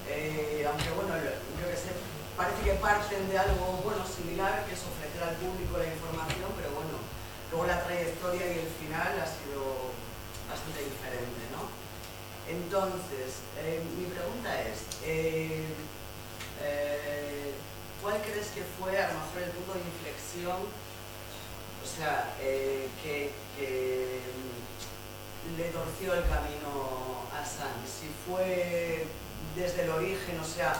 Eh, aunque bueno, yo que sé, parece que parten de algo bueno similar, que es ofrecer al público la información, pero bueno, luego la trayectoria y el final ha sido bastante diferente, ¿no? Entonces, eh, mi pregunta es, eh, eh, ¿cuál crees que fue a lo mejor el punto de inflexión? O sea, eh, que, que, mm, le torció el camino a Sanz. Si fue desde el origen, o sea,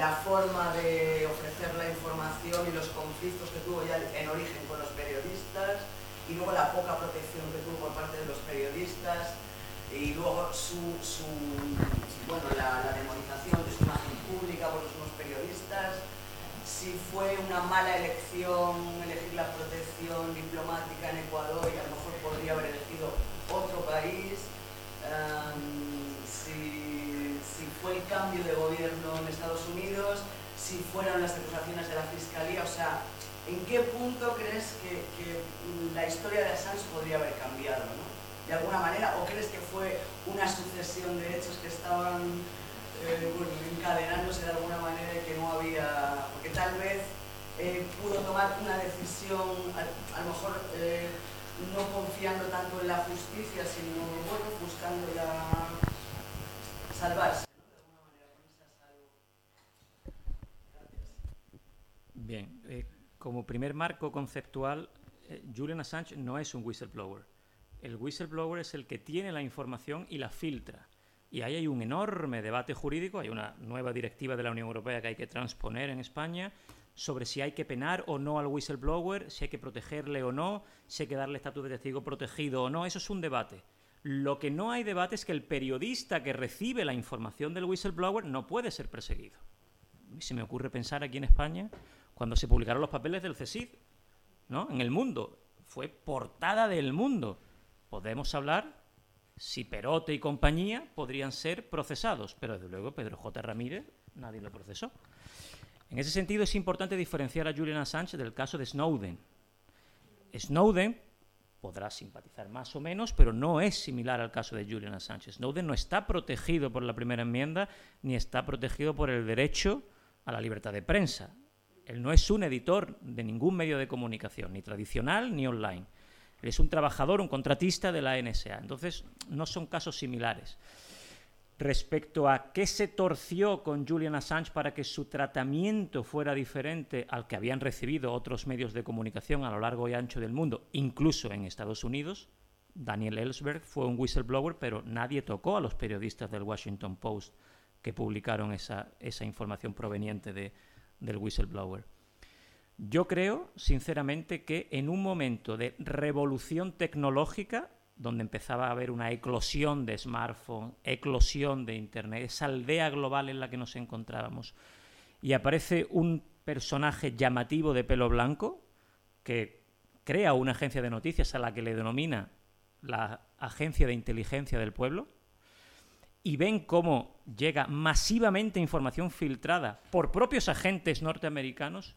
la forma de ofrecer la información y los conflictos que tuvo ya en origen con los periodistas, y luego la poca protección que tuvo por parte de los periodistas, y luego su, su bueno, la, demonización de su imagen pública por los mismos periodistas, si fue una mala elección elegir la protección diplomática en Ecuador y a lo mejor podría haber elegido otro país, si fue el cambio de gobierno en Estados Unidos, si fueron las acusaciones de la Fiscalía, o sea, ¿en qué punto crees que, la historia de Assange podría haber cambiado? ¿no? de alguna manera o crees que fue una sucesión de hechos que estaban eh, encadenándose de alguna manera y que no había, porque tal vez eh, pudo tomar una decisión, a, lo mejor eh, no confiando tanto en la justicia, sino bueno, buscando ya salvarse. Bien, eh, como primer marco conceptual, eh, Julian Assange no es un whistleblower. El whistleblower es el que tiene la información y la filtra. Y ahí hay un enorme debate jurídico, hay una nueva directiva de la Unión Europea que hay que transponer en España sobre si hay que penar o no al whistleblower, si hay que protegerle o no, si hay que darle estatus de testigo protegido o no. Eso es un debate. Lo que no hay debate es que el periodista que recibe la información del whistleblower no puede ser perseguido. Se me ocurre pensar aquí en España cuando se publicaron los papeles del CSID, ¿no? En el mundo. Fue portada del mundo. Podemos hablar si Perote y compañía podrían ser procesados, pero desde luego Pedro J. Ramírez nadie lo procesó. En ese sentido es importante diferenciar a Julian Assange del caso de Snowden. Snowden podrá simpatizar más o menos, pero no es similar al caso de Julian Assange. Snowden no está protegido por la primera enmienda ni está protegido por el derecho a la libertad de prensa. Él no es un editor de ningún medio de comunicación, ni tradicional ni online. Él es un trabajador, un contratista de la NSA. Entonces, no son casos similares. respecto a qué se torció con Julian Assange para que su tratamiento fuera diferente al que habían recibido otros medios de comunicación a lo largo y ancho del mundo, incluso en Estados Unidos. Daniel Ellsberg fue un whistleblower, pero nadie tocó a los periodistas del Washington Post que publicaron esa, esa información proveniente de, del whistleblower. Yo creo, sinceramente, que en un momento de revolución tecnológica, donde empezaba a haber una eclosión de smartphone, eclosión de Internet, esa aldea global en la que nos encontrábamos, y aparece un personaje llamativo de pelo blanco que crea una agencia de noticias a la que le denomina la Agencia de Inteligencia del Pueblo, y ven cómo llega masivamente información filtrada por propios agentes norteamericanos,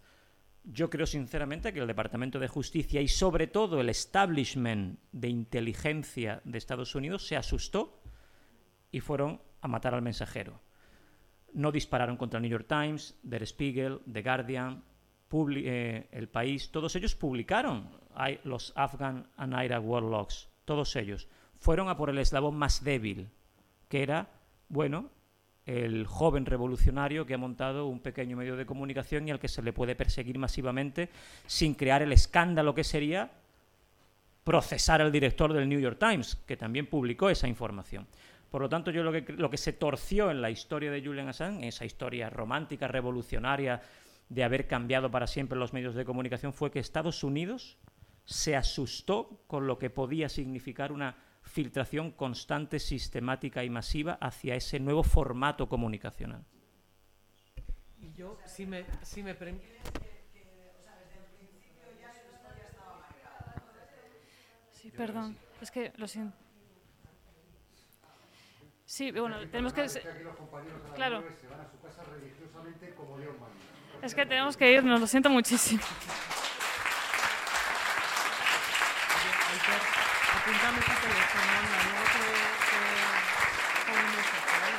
yo creo sinceramente que el Departamento de Justicia y sobre todo el establishment de inteligencia de Estados Unidos se asustó y fueron a matar al mensajero. No dispararon contra el New York Times, Der Spiegel, The Guardian, eh, El País, todos ellos publicaron los Afghan and Iraq Warlocks, todos ellos. Fueron a por el eslabón más débil, que era, bueno, el joven revolucionario que ha montado un pequeño medio de comunicación y al que se le puede perseguir masivamente sin crear el escándalo que sería procesar al director del New York Times, que también publicó esa información. Por lo tanto, yo lo que, lo que se torció en la historia de Julian Assange, esa historia romántica, revolucionaria, de haber cambiado para siempre los medios de comunicación, fue que Estados Unidos se asustó con lo que podía significar una filtración constante, sistemática y masiva hacia ese nuevo formato comunicacional. Y yo, si me, si me Sí, perdón, es que lo siento. Sí, bueno, tenemos que... Claro. Es que tenemos que irnos, lo siento muchísimo apuntame esa selección, no, no sé qué homosexual.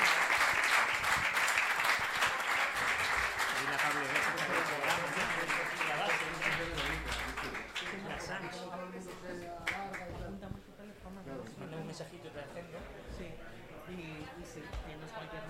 Dile a Pablo ¿no? Un de te Sí, y, sí, cualquier